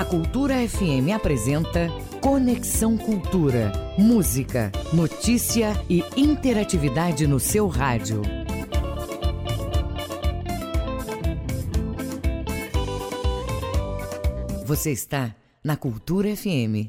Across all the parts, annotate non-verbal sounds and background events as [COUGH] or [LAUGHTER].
A Cultura FM apresenta Conexão Cultura. Música, notícia e interatividade no seu rádio. Você está na Cultura FM.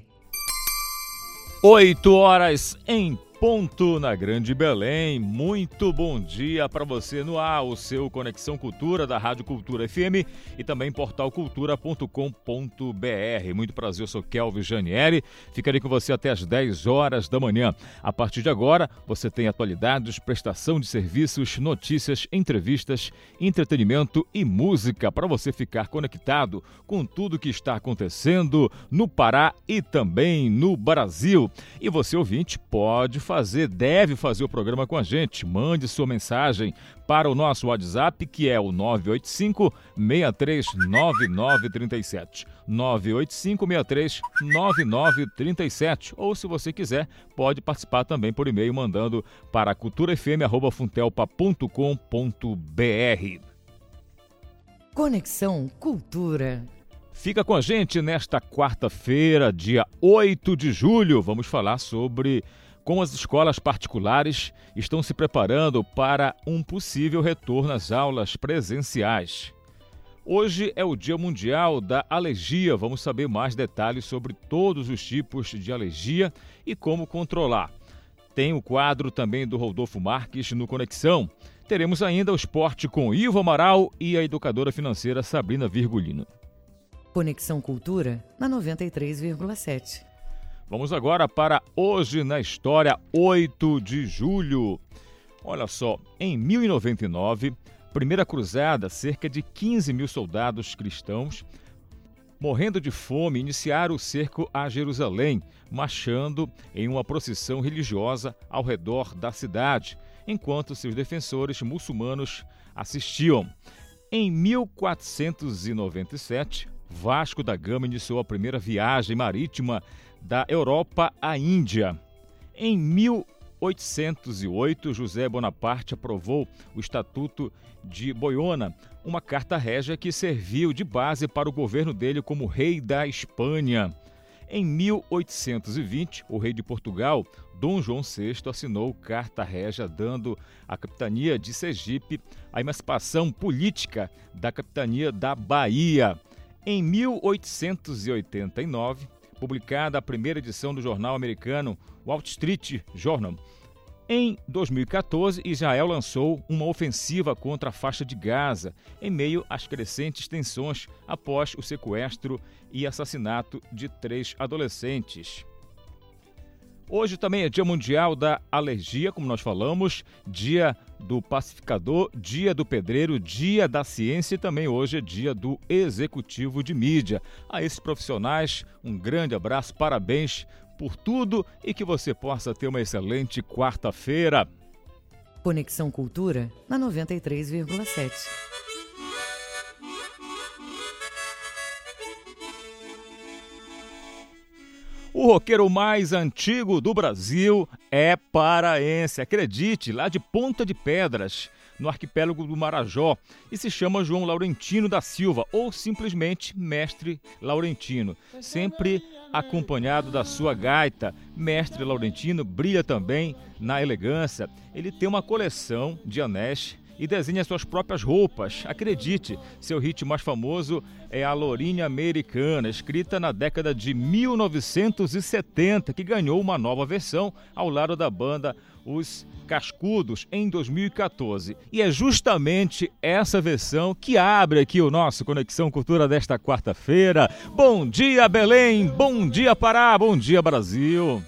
Oito horas em ponto na Grande Belém. Muito bom dia para você no ar, o seu Conexão Cultura da Rádio Cultura FM e também portalcultura.com.br. Muito prazer, eu sou Kelvin Janieri. Ficarei com você até as 10 horas da manhã. A partir de agora, você tem atualidades, prestação de serviços, notícias, entrevistas, entretenimento e música para você ficar conectado com tudo que está acontecendo no Pará e também no Brasil. E você ouvinte pode fazer, deve fazer o programa com a gente. Mande sua mensagem para o nosso WhatsApp, que é o 985 639937. 985 639937. Ou se você quiser, pode participar também por e-mail mandando para culturafm@funtelpa.com.br. Conexão Cultura. Fica com a gente nesta quarta-feira, dia 8 de julho. Vamos falar sobre como as escolas particulares estão se preparando para um possível retorno às aulas presenciais. Hoje é o Dia Mundial da Alergia. Vamos saber mais detalhes sobre todos os tipos de alergia e como controlar. Tem o quadro também do Rodolfo Marques no Conexão. Teremos ainda o esporte com Ivo Amaral e a educadora financeira Sabrina Virgulino. Conexão Cultura na 93,7. Vamos agora para Hoje na História, 8 de julho. Olha só, em 1099, primeira cruzada, cerca de 15 mil soldados cristãos, morrendo de fome, iniciaram o cerco a Jerusalém, marchando em uma procissão religiosa ao redor da cidade, enquanto seus defensores muçulmanos assistiam. Em 1497, Vasco da Gama iniciou a primeira viagem marítima da Europa à Índia. Em 1808, José Bonaparte aprovou o Estatuto de Boiona, uma carta régia que serviu de base para o governo dele como rei da Espanha. Em 1820, o rei de Portugal, Dom João VI, assinou carta régia dando à capitania de Sergipe a emancipação política da capitania da Bahia. Em 1889, publicada a primeira edição do jornal americano Wall Street Journal. Em 2014, Israel lançou uma ofensiva contra a faixa de Gaza, em meio às crescentes tensões após o sequestro e assassinato de três adolescentes. Hoje também é Dia Mundial da Alergia, como nós falamos, Dia do Pacificador, Dia do Pedreiro, Dia da Ciência e também hoje é Dia do Executivo de Mídia. A esses profissionais, um grande abraço, parabéns por tudo e que você possa ter uma excelente quarta-feira. Conexão Cultura na 93,7. O roqueiro mais antigo do Brasil é paraense, acredite, lá de Ponta de Pedras, no arquipélago do Marajó, e se chama João Laurentino da Silva, ou simplesmente Mestre Laurentino, sempre acompanhado da sua gaita. Mestre Laurentino brilha também na elegância. Ele tem uma coleção de anéis e desenha suas próprias roupas. Acredite, seu hit mais famoso é a Lourinha Americana, escrita na década de 1970, que ganhou uma nova versão ao lado da banda Os Cascudos em 2014. E é justamente essa versão que abre aqui o nosso Conexão Cultura desta quarta-feira. Bom dia, Belém! Bom dia, Pará! Bom dia, Brasil!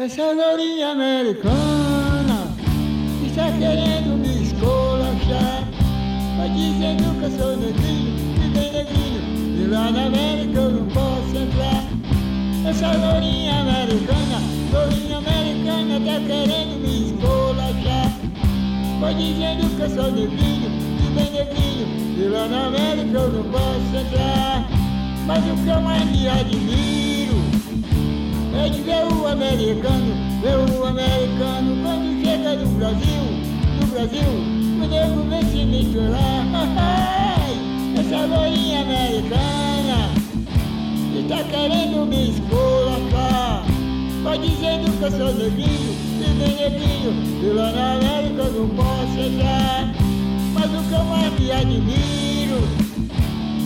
Essa lourinha americana está querendo me escolachar. Vai dizendo que eu sou negrinho, que bem negrinho, e lá na América eu não posso entrar. Essa lourinha americana, lourinha americana, tá querendo me escolachar. Vai dizendo que eu sou negrinho, e bem negrinho, e lá na América eu não posso entrar. Mas o que eu mais me admiro é ver o americano, ver o americano quando chega no Brasil, no Brasil, o nego vem se misturar. [LAUGHS] Essa loirinha americana está querendo me esculachar. Vai dizendo que eu sou negrinho, e bem negrinho, e lá na América eu não posso entrar. Mas o que eu mais me admiro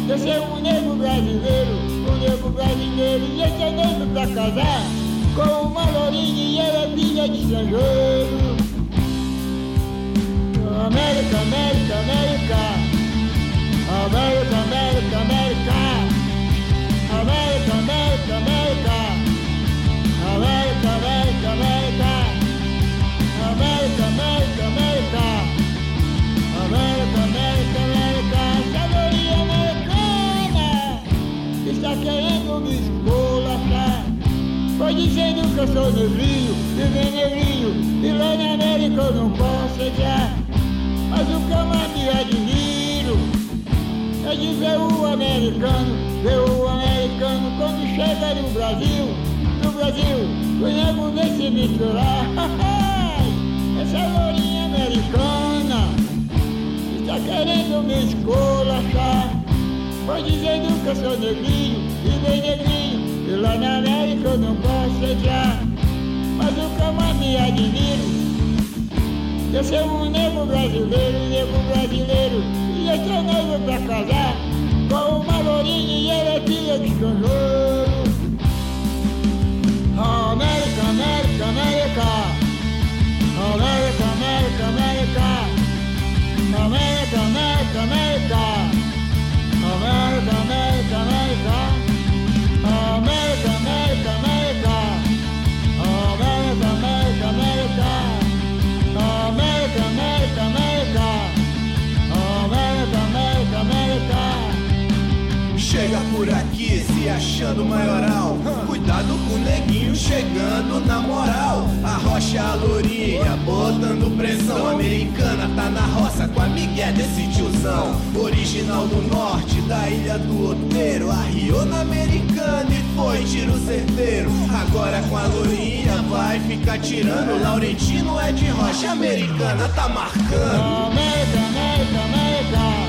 eu ser um negro brasileiro, mulher pro brasileiro e esse é negro pra casar com uma lourinha e ela é filha de estrangeiro. América, América, América. América, América, América. América, América, América. América, América, América. Querendo me esculachar. Foi dizendo que eu sou negrinho, e bem negrinho, e lá na América eu não posso entrar. Mas o que eu mais me admiro é de ver o americano, ver o americano quando chega no Brasil, no Brasil, o nego vem se misturar. [LAUGHS] Essa lourinha americana está querendo me esculachar. Foi dizendo que eu sou negrinho e bem negrinho E lá na América eu não posso entrar. Mas o cama é me admiro eu sou um negro brasileiro, negro brasileiro E eu sou negro pra casar Com uma lourinha e ela é filha de canjoro. América, América, América. América, América, América. América, América, América. America, America, America. Maioral. Cuidado com o neguinho chegando na moral. A rocha a lourinha botando pressão. Americana tá na roça com a migué desse tiozão. Original do norte da ilha do Outeiro. Arriou na americana e foi tiro certeiro. Agora com a lourinha vai ficar tirando. Laurentino é de rocha americana, tá marcando. América, América. América,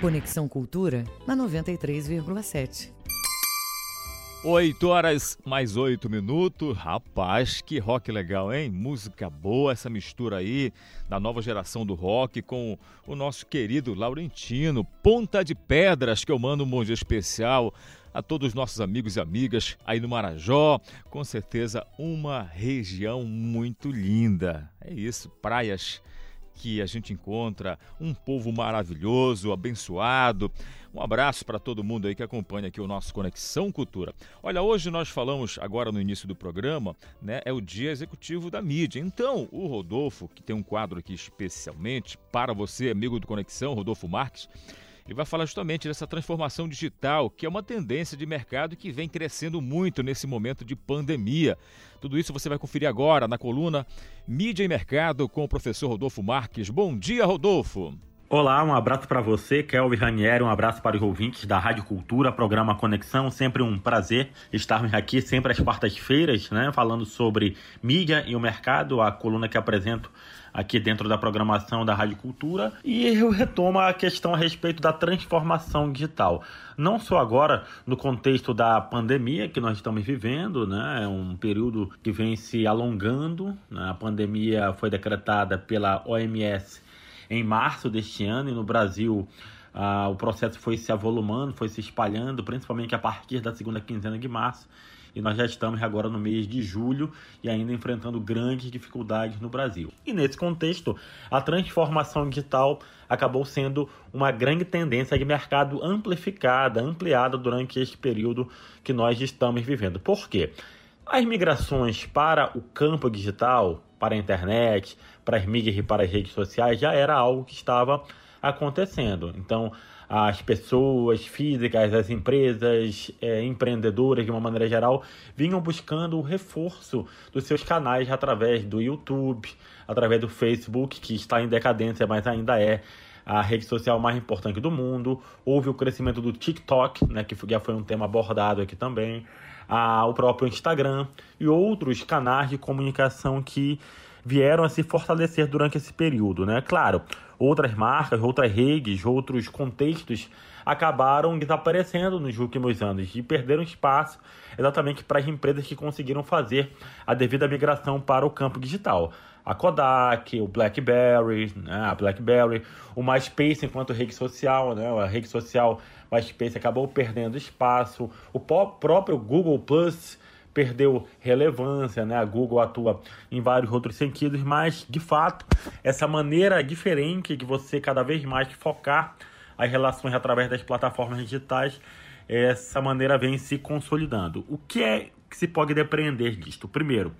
Conexão Cultura na 93,7. 8 horas mais 8 minutos. Rapaz, que rock legal, hein? Música boa, essa mistura aí da nova geração do rock com o nosso querido Laurentino, Ponta de Pedras, que eu mando um bom dia especial a todos os nossos amigos e amigas aí no Marajó. Com certeza, uma região muito linda. É isso, praias que a gente encontra um povo maravilhoso, abençoado. Um abraço para todo mundo aí que acompanha aqui o nosso Conexão Cultura. Olha, hoje nós falamos, agora no início do programa, né, é o dia executivo da mídia. Então, o Rodolfo, que tem um quadro aqui especialmente para você, amigo do Conexão, Rodolfo Marques, ele vai falar justamente dessa transformação digital, que é uma tendência de mercado que vem crescendo muito nesse momento de pandemia. Tudo isso você vai conferir agora na coluna Mídia e Mercado com o professor Rodolfo Marques. Bom dia, Rodolfo. Olá, um abraço para você, Kelvin Ranieri, um abraço para os ouvintes da Rádio Cultura, programa Conexão, sempre um prazer estarmos aqui, sempre às quartas-feiras, né, falando sobre mídia e o mercado, a coluna que apresento aqui dentro da programação da Rádio Cultura, e eu retomo a questão a respeito da transformação digital. Não só agora no contexto da pandemia que nós estamos vivendo, né, é um período que vem se alongando, né, a pandemia foi decretada pela OMS em março deste ano e no Brasil ah, o processo foi se avolumando, foi se espalhando, principalmente a partir da segunda quinzena de março. E nós já estamos agora no mês de julho e ainda enfrentando grandes dificuldades no Brasil. E nesse contexto, a transformação digital acabou sendo uma grande tendência de mercado amplificada, ampliada durante este período que nós estamos vivendo. Por quê? As migrações para o campo digital, para a internet, para as mídias e para as redes sociais já era algo que estava acontecendo. Então, as pessoas físicas, as empresas, é, empreendedoras de uma maneira geral, vinham buscando o reforço dos seus canais através do YouTube, através do Facebook, que está em decadência, mas ainda é a rede social mais importante do mundo. Houve o crescimento do TikTok, né, que já foi um tema abordado aqui também, o próprio Instagram e outros canais de comunicação que vieram a se fortalecer durante esse período, né? Claro, outras marcas, outras redes, outros contextos acabaram desaparecendo nos últimos anos e perderam espaço exatamente para as empresas que conseguiram fazer a devida migração para o campo digital. A Kodak, o BlackBerry, né, a BlackBerry, o MySpace enquanto rede social, né, a rede social MySpace acabou perdendo espaço, o próprio Google Plus perdeu relevância, né? A Google atua em vários outros sentidos, mas de fato, essa maneira diferente de você cada vez mais focar as relações através das plataformas digitais, essa maneira vem se consolidando. O que é que se pode depreender disto? Primeiro,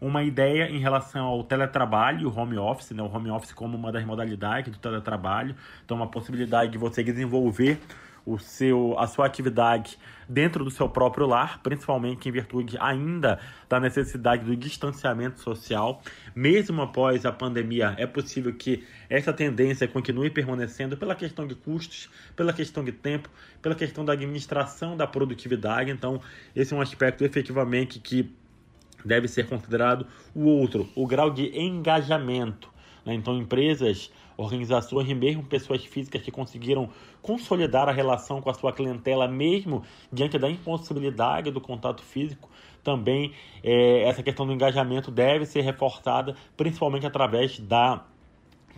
uma ideia em relação ao teletrabalho, o home office, né? o home office como uma das modalidades do teletrabalho, então uma possibilidade de você desenvolver o seu, a sua atividade dentro do seu próprio lar, principalmente em virtude ainda da necessidade do distanciamento social. Mesmo após a pandemia, é possível que essa tendência continue permanecendo pela questão de custos, pela questão de tempo, pela questão da administração da produtividade. Então, esse é um aspecto efetivamente que deve ser considerado. O outro, o grau de engajamento. Né? Então, empresas organizações e mesmo pessoas físicas que conseguiram consolidar a relação com a sua clientela, mesmo diante da impossibilidade do contato físico. Também é, essa questão do engajamento deve ser reforçada, principalmente através da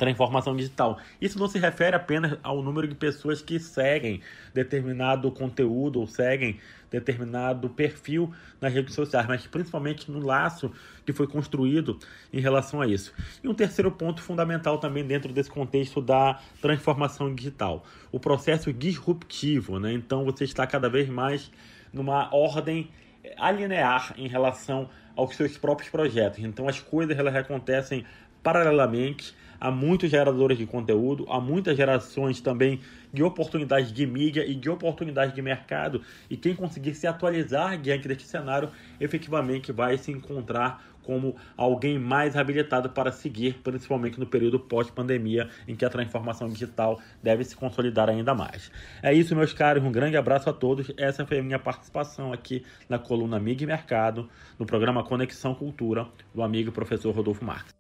transformação digital. Isso não se refere apenas ao número de pessoas que seguem determinado conteúdo ou seguem determinado perfil nas redes sociais, mas principalmente no laço que foi construído em relação a isso. E um terceiro ponto fundamental também dentro desse contexto da transformação digital, o processo disruptivo, né? Então você está cada vez mais numa ordem alinear em relação aos seus próprios projetos. Então as coisas elas acontecem paralelamente há muitos geradores de conteúdo, há muitas gerações também de oportunidades de mídia e de oportunidades de mercado, e quem conseguir se atualizar diante deste cenário, efetivamente vai se encontrar como alguém mais habilitado para seguir, principalmente no período pós-pandemia, em que a transformação digital deve se consolidar ainda mais. É isso, meus caros, um grande abraço a todos. Essa foi a minha participação aqui na coluna Amigo e Mercado, no programa Conexão Cultura, do amigo professor Rodolfo Marques.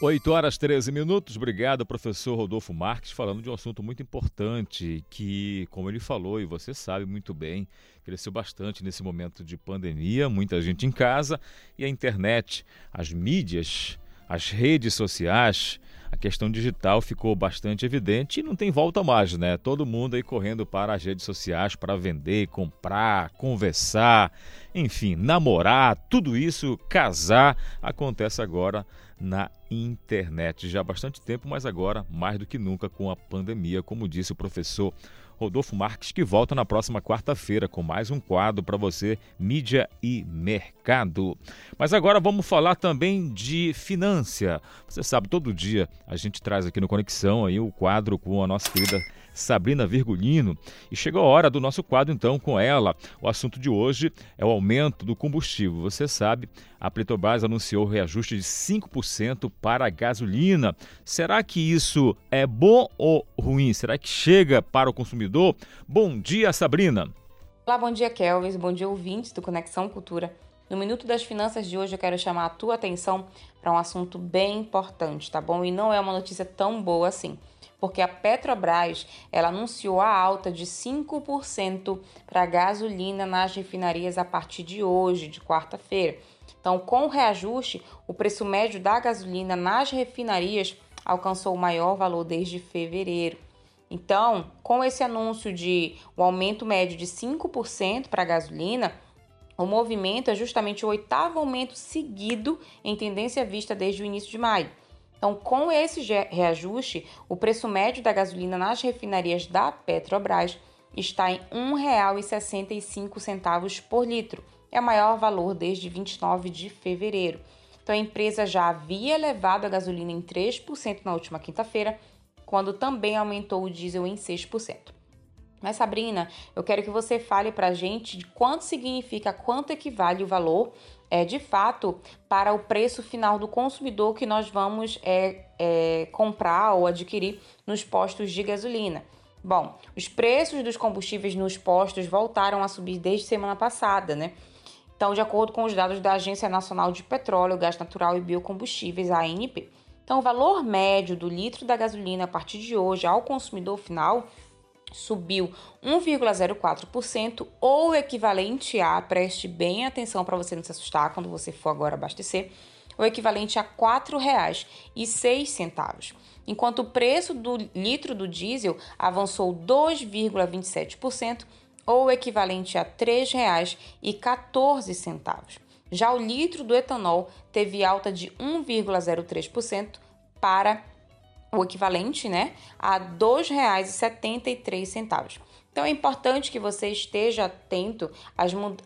8 horas 13 minutos. Obrigado, professor Rodolfo Marques, falando de um assunto muito importante que, como ele falou e você sabe muito bem, cresceu bastante nesse momento de pandemia, muita gente em casa e a internet, as mídias, as redes sociais, a questão digital ficou bastante evidente e não tem volta mais, né? Todo mundo aí correndo para as redes sociais para vender, comprar, conversar, enfim, namorar, tudo isso, casar, acontece agora na internet. Já há bastante tempo, mas agora mais do que nunca com a pandemia, como disse o professor Rodolfo Marques, que volta na próxima quarta-feira com mais um quadro para você, mídia e mercado. Mas agora vamos falar também de finança. Você sabe, todo dia a gente traz aqui no Conexão aí o quadro com a nossa querida Sabrina Virgulino. E chegou a hora do nosso quadro, então, com ela. O assunto de hoje é o aumento do combustível. Você sabe, a Petrobras anunciou reajuste de 5% para a gasolina. Será que isso é bom ou ruim? Será que chega para o consumidor? Bom dia, Sabrina. Olá, bom dia, Kelvis. Bom dia, ouvintes do Conexão Cultura. No Minuto das Finanças de hoje eu quero chamar a tua atenção para um assunto bem importante, tá bom? E não é uma notícia tão boa assim porque a Petrobras ela anunciou a alta de 5% para a gasolina nas refinarias a partir de hoje, de quarta-feira. Então, com o reajuste, o preço médio da gasolina nas refinarias alcançou o maior valor desde fevereiro. Então, com esse anúncio de um aumento médio de 5% para a gasolina, O movimento é justamente o oitavo aumento seguido em tendência vista desde o início de maio. Então, com esse reajuste, o preço médio da gasolina nas refinarias da Petrobras está em R$ 1,65 por litro. É o maior valor desde 29 de fevereiro. Então, a empresa já havia elevado a gasolina em 3% na última quinta-feira, quando também aumentou o diesel em 6%. Mas, Sabrina, eu quero que você fale para a gente de quanto significa, quanto equivale o valor é, de fato para o preço final do consumidor que nós vamos é, é, comprar ou adquirir nos postos de gasolina. Bom, os preços dos combustíveis nos postos voltaram a subir desde semana passada, né? Então, de acordo com os dados da Agência Nacional de Petróleo, Gás Natural e Biocombustíveis, ANP, então o valor médio do litro da gasolina a partir de hoje ao consumidor final subiu 1,04% ou equivalente a, preste bem atenção para você não se assustar quando você for agora abastecer, o equivalente a R$ 4,06, enquanto o preço do litro do diesel avançou 2,27% ou equivalente a R$ 3,14. Já o litro do etanol teve alta de 1,03% para o equivalente né, a R$ 2,73. Então é importante que você esteja atento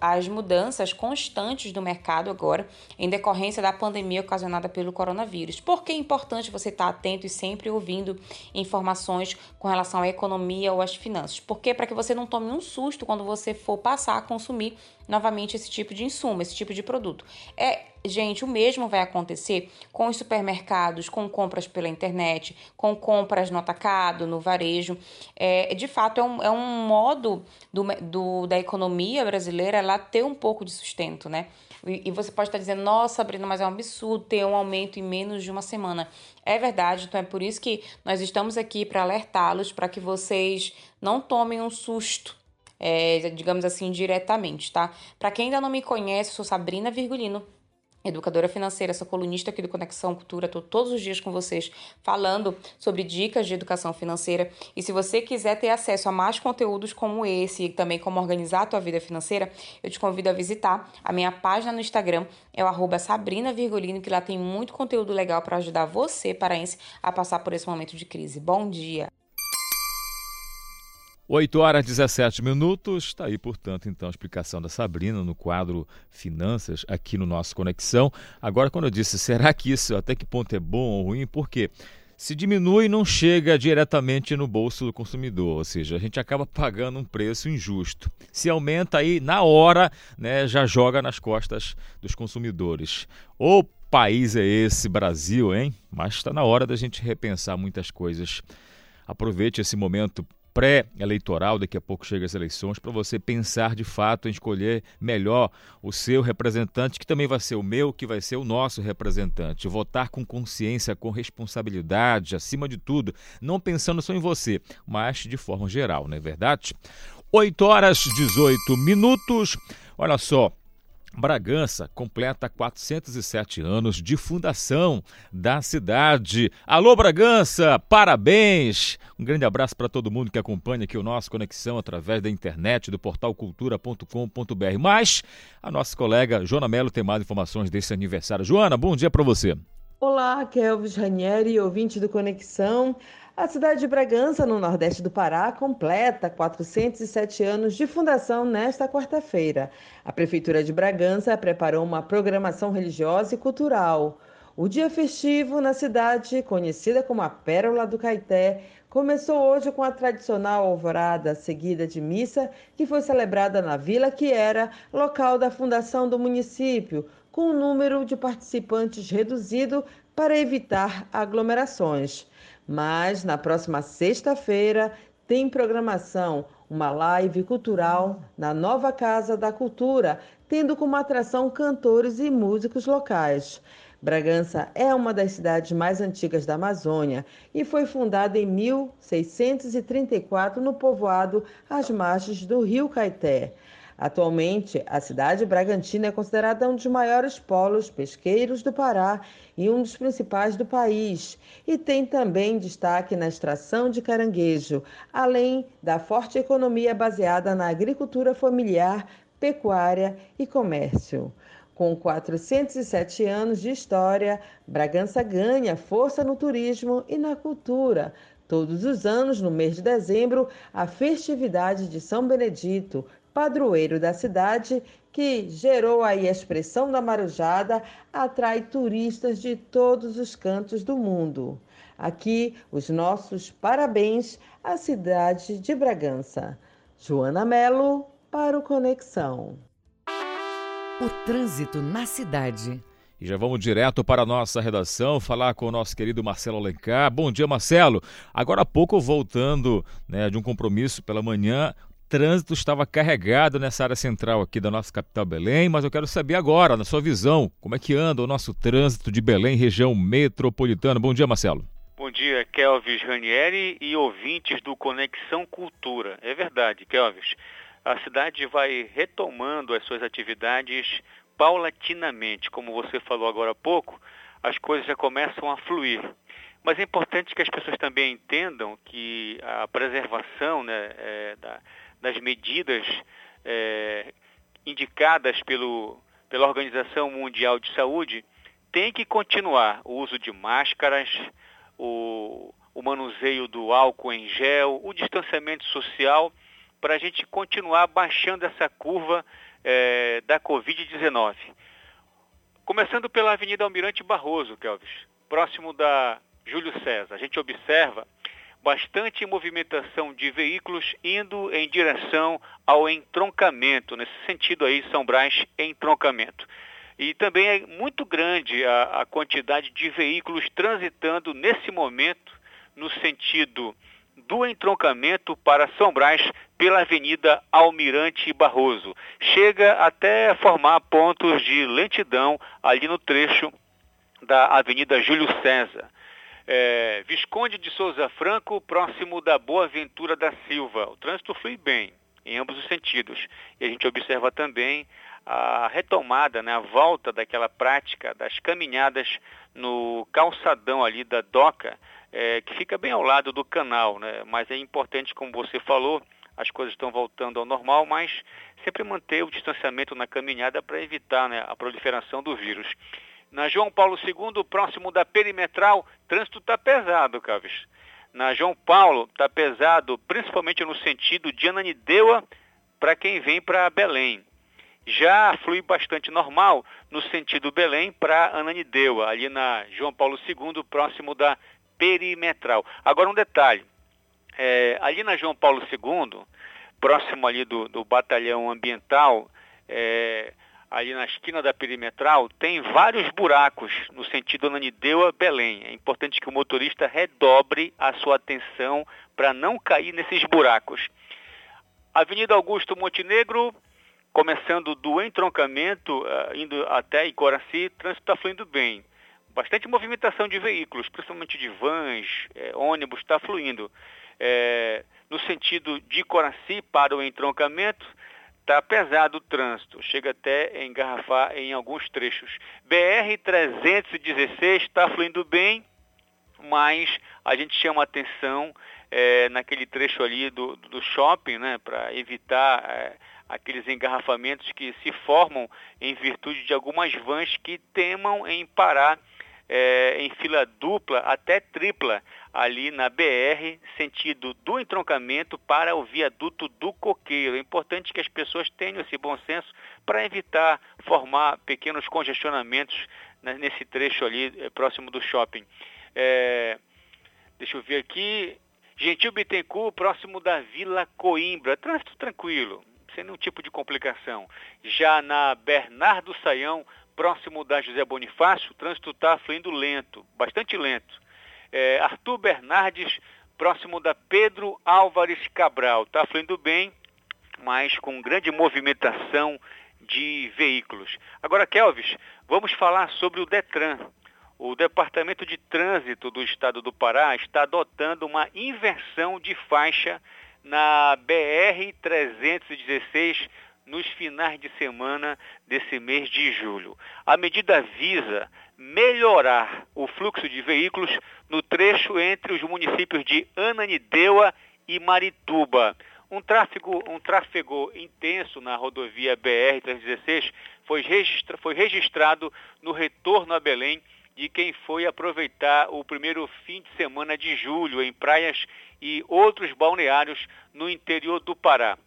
às, mudanças constantes do mercado agora, em decorrência da pandemia ocasionada pelo coronavírus. Por que é importante você estar atento e sempre ouvindo informações com relação à economia ou às finanças? Porque para que você não tome um susto quando você for passar a consumir novamente esse tipo de insumo, esse tipo de produto. É, gente, o mesmo vai acontecer com os supermercados, com compras pela internet, com compras no atacado, no varejo. É, de fato, é um, é um modo do, do, da economia brasileira ela ter um pouco de sustento, né? E, e você pode estar dizendo, nossa, Sabrina, mas é um absurdo ter um aumento em menos de uma semana. É verdade, então é por isso que nós estamos aqui para alertá-los, para que vocês não tomem um susto é, digamos assim, diretamente, tá? Para quem ainda não me conhece, sou Sabrina Virgulino, educadora financeira, sou colunista aqui do Conexão Cultura, estou todos os dias com vocês falando sobre dicas de educação financeira. E se você quiser ter acesso a mais conteúdos como esse e também como organizar a tua vida financeira, eu te convido a visitar a minha página no Instagram, é o Sabrina Virgulino, que lá tem muito conteúdo legal para ajudar você, paraense, a passar por esse momento de crise. Bom dia! 8 horas e 17 minutos. Está aí, portanto, então, a explicação da Sabrina no quadro Finanças, aqui no nosso Conexão. Agora, quando eu disse, [LAUGHS] será que isso até que ponto é bom ou ruim? Por quê? Se diminui, não chega diretamente no bolso do consumidor, ou seja, a gente acaba pagando um preço injusto. Se aumenta aí, na hora, né, já joga nas costas dos consumidores. O país é esse, Brasil, hein? Mas está na hora da gente repensar muitas coisas. Aproveite esse momento pré-eleitoral, daqui a pouco chega as eleições, para você pensar de fato em escolher melhor o seu representante, que também vai ser o meu, que vai ser o nosso representante. Votar com consciência, com responsabilidade, acima de tudo, não pensando só em você, mas de forma geral, não é verdade? 8 horas 18 minutos. Olha só, Bragança completa 407 anos de fundação da cidade. Alô, Bragança, parabéns! Um grande abraço para todo mundo que acompanha aqui o nosso Conexão através da internet, do portal cultura.com.br. Mas a nossa colega Joana Mello tem mais informações desse aniversário. Joana, bom dia para você. Olá, Kelvis Ranieri, ouvinte do Conexão. A cidade de Bragança, no nordeste do Pará, completa 407 anos de fundação nesta quarta-feira. A Prefeitura de Bragança preparou uma programação religiosa e cultural. O dia festivo na cidade, conhecida como a Pérola do Caeté, começou hoje com a tradicional alvorada seguida de missa, que foi celebrada na vila que era local da fundação do município, com um número de participantes reduzido para evitar aglomerações. Mas na próxima sexta-feira tem programação, uma live cultural na nova Casa da Cultura, tendo como atração cantores e músicos locais. Bragança é uma das cidades mais antigas da Amazônia e foi fundada em 1634 no povoado às margens do Rio Caeté. Atualmente, a cidade Bragantina é considerada um dos maiores polos pesqueiros do Pará e um dos principais do país, e tem também destaque na extração de caranguejo, além da forte economia baseada na agricultura familiar, pecuária e comércio. Com 407 anos de história, Bragança ganha força no turismo e na cultura. Todos os anos, no mês de dezembro, a festividade de São Benedito, padroeiro da cidade, que gerou aí a expressão da marujada, atrai turistas de todos os cantos do mundo. Aqui, os nossos parabéns à cidade de Bragança. Joana Melo, para o Conexão o trânsito na cidade. E já vamos direto para a nossa redação falar com o nosso querido Marcelo Alencar. Bom dia, Marcelo. Agora há pouco, voltando né, de um compromisso pela manhã, trânsito estava carregado nessa área central aqui da nossa capital Belém, mas eu quero saber agora, na sua visão, como é que anda o nosso trânsito de Belém, região metropolitana. Bom dia, Marcelo. Bom dia, Kelvis Ranieri e ouvintes do Conexão Cultura. É verdade, Kelvis a cidade vai retomando as suas atividades paulatinamente. Como você falou agora há pouco, as coisas já começam a fluir. Mas é importante que as pessoas também entendam que a preservação né, é, da, das medidas é, indicadas pelo, pela Organização Mundial de Saúde tem que continuar. O uso de máscaras, o, o manuseio do álcool em gel, o distanciamento social para a gente continuar baixando essa curva é, da Covid-19. Começando pela Avenida Almirante Barroso, Kelvis, próximo da Júlio César. A gente observa bastante movimentação de veículos indo em direção ao entroncamento, nesse sentido aí, São Brás, entroncamento. E também é muito grande a, a quantidade de veículos transitando nesse momento no sentido do entroncamento para São Brás pela Avenida Almirante Barroso. Chega até formar pontos de lentidão ali no trecho da Avenida Júlio César. É, Visconde de Souza Franco, próximo da Boa Ventura da Silva. O trânsito flui bem, em ambos os sentidos. E a gente observa também a retomada, né, a volta daquela prática das caminhadas no calçadão ali da Doca, é, que fica bem ao lado do canal, né? Mas é importante, como você falou, as coisas estão voltando ao normal, mas sempre manter o distanciamento na caminhada para evitar né, a proliferação do vírus. Na João Paulo II, próximo da perimetral, trânsito está pesado, Caves. Na João Paulo está pesado, principalmente no sentido de Ananindeua para quem vem para Belém. Já flui bastante normal no sentido Belém para Ananindeua, ali na João Paulo II, próximo da perimetral. Agora um detalhe, é, ali na João Paulo II, próximo ali do, do batalhão ambiental, é, ali na esquina da perimetral, tem vários buracos no sentido Ananindeua-Belém. É importante que o motorista redobre a sua atenção para não cair nesses buracos. Avenida Augusto Montenegro, começando do entroncamento, uh, indo até Icoraci, trânsito está fluindo bem. Bastante movimentação de veículos, principalmente de vans, é, ônibus, está fluindo é, no sentido de Coraci para o entroncamento, está pesado o trânsito, chega até a engarrafar em alguns trechos. BR-316 está fluindo bem, mas a gente chama atenção é, naquele trecho ali do, do shopping, né, para evitar é, aqueles engarrafamentos que se formam em virtude de algumas vans que temam em parar é, em fila dupla até tripla ali na BR, sentido do entroncamento para o viaduto do Coqueiro. É importante que as pessoas tenham esse bom senso para evitar formar pequenos congestionamentos nesse trecho ali é, próximo do shopping. É, deixa eu ver aqui. Gentil Bittencourt, próximo da Vila Coimbra. Trânsito tranquilo, sem nenhum tipo de complicação. Já na Bernardo Saião, próximo da José Bonifácio, o trânsito está fluindo lento, bastante lento. É, Arthur Bernardes, próximo da Pedro Álvares Cabral, está fluindo bem, mas com grande movimentação de veículos. Agora, Kelvis, vamos falar sobre o Detran. O Departamento de Trânsito do Estado do Pará está adotando uma inversão de faixa na BR 316 nos finais de semana desse mês de julho. A medida visa melhorar o fluxo de veículos no trecho entre os municípios de Ananindeua e Marituba. Um tráfego, um tráfego intenso na rodovia BR-316 foi, registra, foi registrado no retorno a Belém de quem foi aproveitar o primeiro fim de semana de julho em praias e outros balneários no interior do Pará.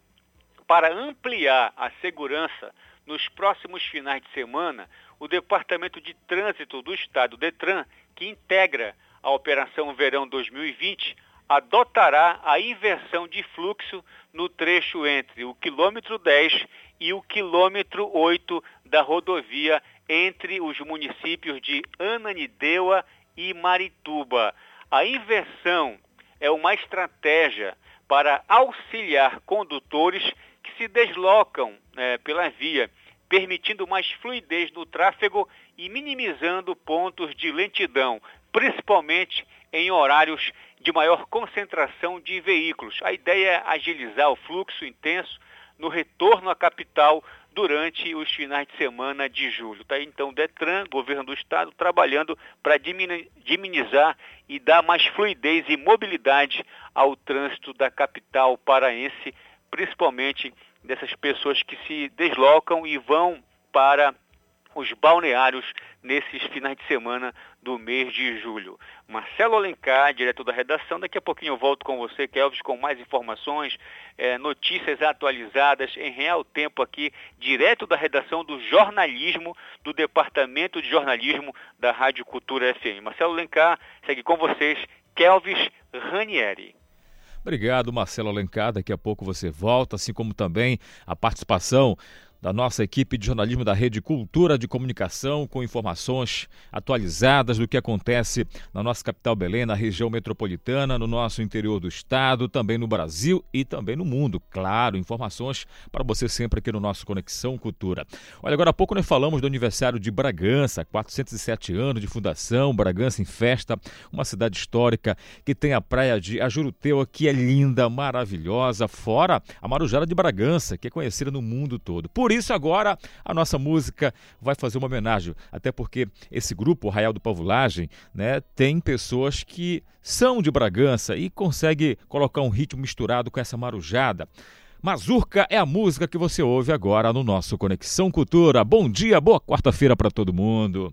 Para ampliar a segurança nos próximos finais de semana, o Departamento de Trânsito do Estado, DETRAN, que integra a Operação Verão 2020, adotará a inversão de fluxo no trecho entre o quilômetro 10 e o quilômetro 8 da rodovia entre os municípios de Ananindeua e Marituba. A inversão é uma estratégia para auxiliar condutores que se deslocam é, pela via, permitindo mais fluidez no tráfego e minimizando pontos de lentidão, principalmente em horários de maior concentração de veículos. A ideia é agilizar o fluxo intenso no retorno à capital durante os finais de semana de julho. Tá? Então, o Detran, governo do estado, trabalhando para diminuir e dar mais fluidez e mobilidade ao trânsito da capital paraense, principalmente dessas pessoas que se deslocam e vão para os balneários nesses finais de semana do mês de julho. Marcelo Alencar, diretor da redação, daqui a pouquinho eu volto com você, Kelvis, com mais informações, é, notícias atualizadas em real tempo aqui, direto da redação do jornalismo, do Departamento de Jornalismo da Rádio Cultura FM. Marcelo Alencar, segue com vocês, Kelvis Ranieri. Obrigado, Marcelo Alencar. Daqui a pouco você volta, assim como também a participação da nossa equipe de jornalismo da Rede Cultura de Comunicação, com informações atualizadas do que acontece na nossa capital Belém, na região metropolitana, no nosso interior do estado, também no Brasil e também no mundo. Claro, informações para você sempre aqui no nosso Conexão Cultura. Olha, agora há pouco nós falamos do aniversário de Bragança, 407 anos de fundação, Bragança em festa, uma cidade histórica que tem a praia de Ajuruteua, que é linda, maravilhosa, fora a Marujara de Bragança, que é conhecida no mundo todo. Por por isso, agora, a nossa música vai fazer uma homenagem, até porque esse grupo, o Raial do Pavulagem, né, tem pessoas que são de Bragança e consegue colocar um ritmo misturado com essa marujada. Mazurca é a música que você ouve agora no nosso Conexão Cultura. Bom dia, boa quarta-feira para todo mundo.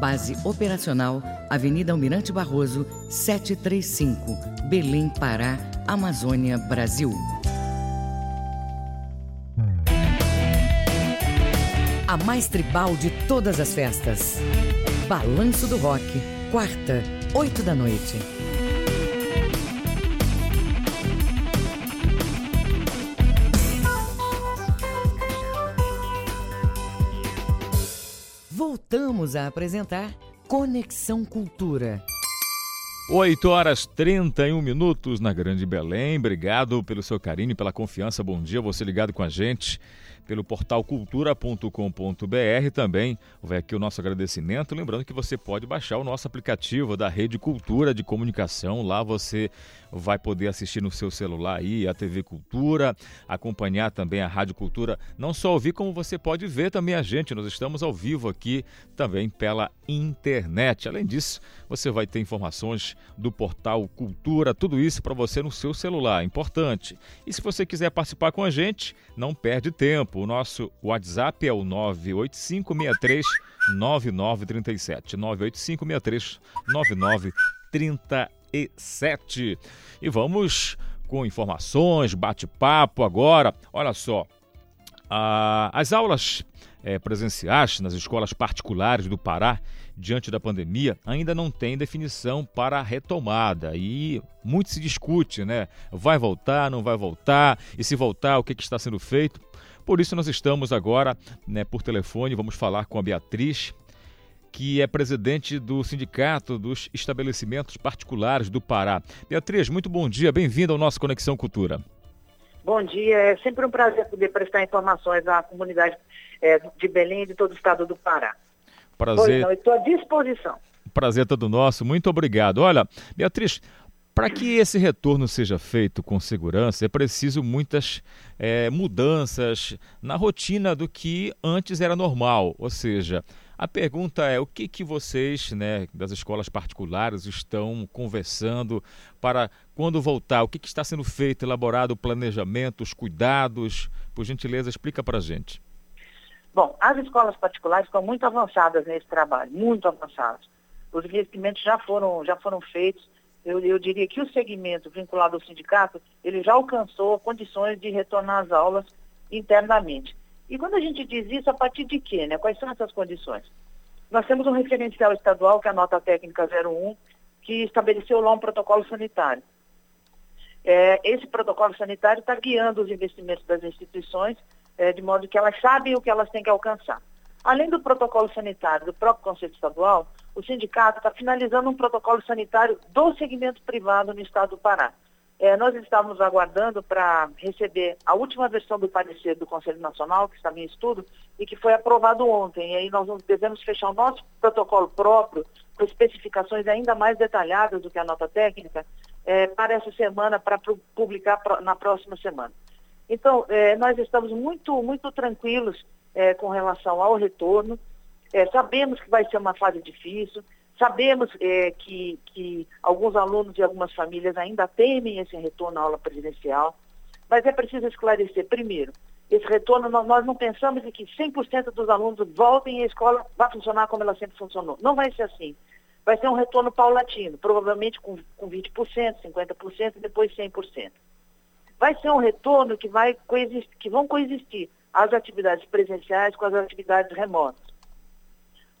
Base operacional, Avenida Almirante Barroso, 735, Belém, Pará, Amazônia, Brasil. A mais tribal de todas as festas. Balanço do Rock, quarta, oito da noite. Voltamos a apresentar Conexão Cultura. 8 horas 31 minutos na Grande Belém. Obrigado pelo seu carinho e pela confiança. Bom dia, você ligado com a gente pelo portal cultura.com.br também. Vai aqui o nosso agradecimento. Lembrando que você pode baixar o nosso aplicativo da Rede Cultura de Comunicação. Lá você vai poder assistir no seu celular aí a TV Cultura, acompanhar também a Rádio Cultura, não só ouvir como você pode ver também a gente. Nós estamos ao vivo aqui também pela internet. Além disso, você vai ter informações do portal Cultura, tudo isso para você no seu celular, importante. E se você quiser participar com a gente, não perde tempo. O nosso WhatsApp é o 98563 9937. 98563 9937 e sete. E vamos com informações, bate-papo agora. Olha só, as aulas é, presenciais nas escolas particulares do Pará, diante da pandemia, ainda não tem definição para a retomada. E muito se discute, né? Vai voltar, não vai voltar? E se voltar, o que, que está sendo feito? Por isso, nós estamos agora né, por telefone, vamos falar com a Beatriz, que é presidente do Sindicato dos Estabelecimentos Particulares do Pará. Beatriz, muito bom dia, bem-vinda ao nosso Conexão Cultura. Bom dia, é sempre um prazer poder prestar informações à comunidade é, de Belém e de todo o estado do Pará. Prazer. Pois estou à disposição. Prazer todo nosso, muito obrigado. Olha, Beatriz, para que esse retorno seja feito com segurança, é preciso muitas é, mudanças na rotina do que antes era normal. Ou seja, a pergunta é: o que, que vocês, né, das escolas particulares, estão conversando para quando voltar? O que, que está sendo feito, elaborado o planejamento, os cuidados? Por gentileza, explica para a gente. Bom, as escolas particulares estão muito avançadas nesse trabalho, muito avançadas. Os investimentos já foram, já foram feitos. Eu, eu diria que o segmento vinculado ao sindicato, ele já alcançou condições de retornar às aulas internamente. E quando a gente diz isso, a partir de quê? Né? Quais são essas condições? Nós temos um referencial estadual, que é a nota técnica 01, que estabeleceu lá um protocolo sanitário. É, esse protocolo sanitário está guiando os investimentos das instituições, é, de modo que elas sabem o que elas têm que alcançar. Além do protocolo sanitário do próprio Conselho Estadual, o sindicato está finalizando um protocolo sanitário do segmento privado no estado do Pará. É, nós estávamos aguardando para receber a última versão do parecer do Conselho Nacional, que estava em estudo, e que foi aprovado ontem. E aí nós devemos fechar o nosso protocolo próprio, com especificações ainda mais detalhadas do que a nota técnica, é, para essa semana, para publicar na próxima semana. Então, é, nós estamos muito, muito tranquilos é, com relação ao retorno. É, sabemos que vai ser uma fase difícil, Sabemos é, que, que alguns alunos e algumas famílias ainda temem esse retorno à aula presencial, mas é preciso esclarecer, primeiro, esse retorno, nós não pensamos em que 100% dos alunos voltem e a escola vai funcionar como ela sempre funcionou. Não vai ser assim. Vai ser um retorno paulatino, provavelmente com, com 20%, 50% e depois 100%. Vai ser um retorno que, vai coexistir, que vão coexistir as atividades presenciais com as atividades remotas.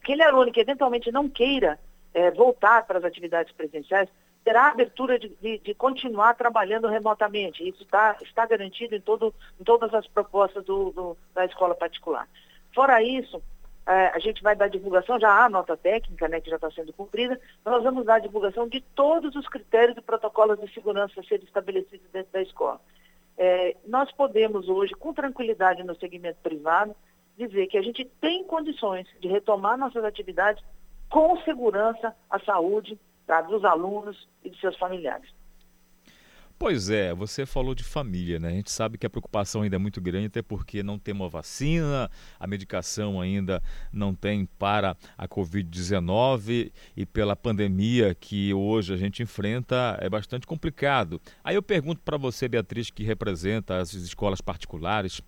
Aquele aluno que eventualmente não queira é, voltar para as atividades presenciais, terá a abertura de, de, de continuar trabalhando remotamente. Isso tá, está garantido em, todo, em todas as propostas do, do, da escola particular. Fora isso, é, a gente vai dar divulgação, já há nota técnica, né, que já está sendo cumprida, nós vamos dar divulgação de todos os critérios e protocolos de segurança a serem estabelecidos dentro da escola. É, nós podemos hoje, com tranquilidade no segmento privado, dizer que a gente tem condições de retomar nossas atividades com segurança à saúde tá, dos alunos e de seus familiares. Pois é, você falou de família, né? A gente sabe que a preocupação ainda é muito grande, até porque não tem uma vacina, a medicação ainda não tem para a Covid-19 e pela pandemia que hoje a gente enfrenta é bastante complicado. Aí eu pergunto para você, Beatriz, que representa as escolas particulares,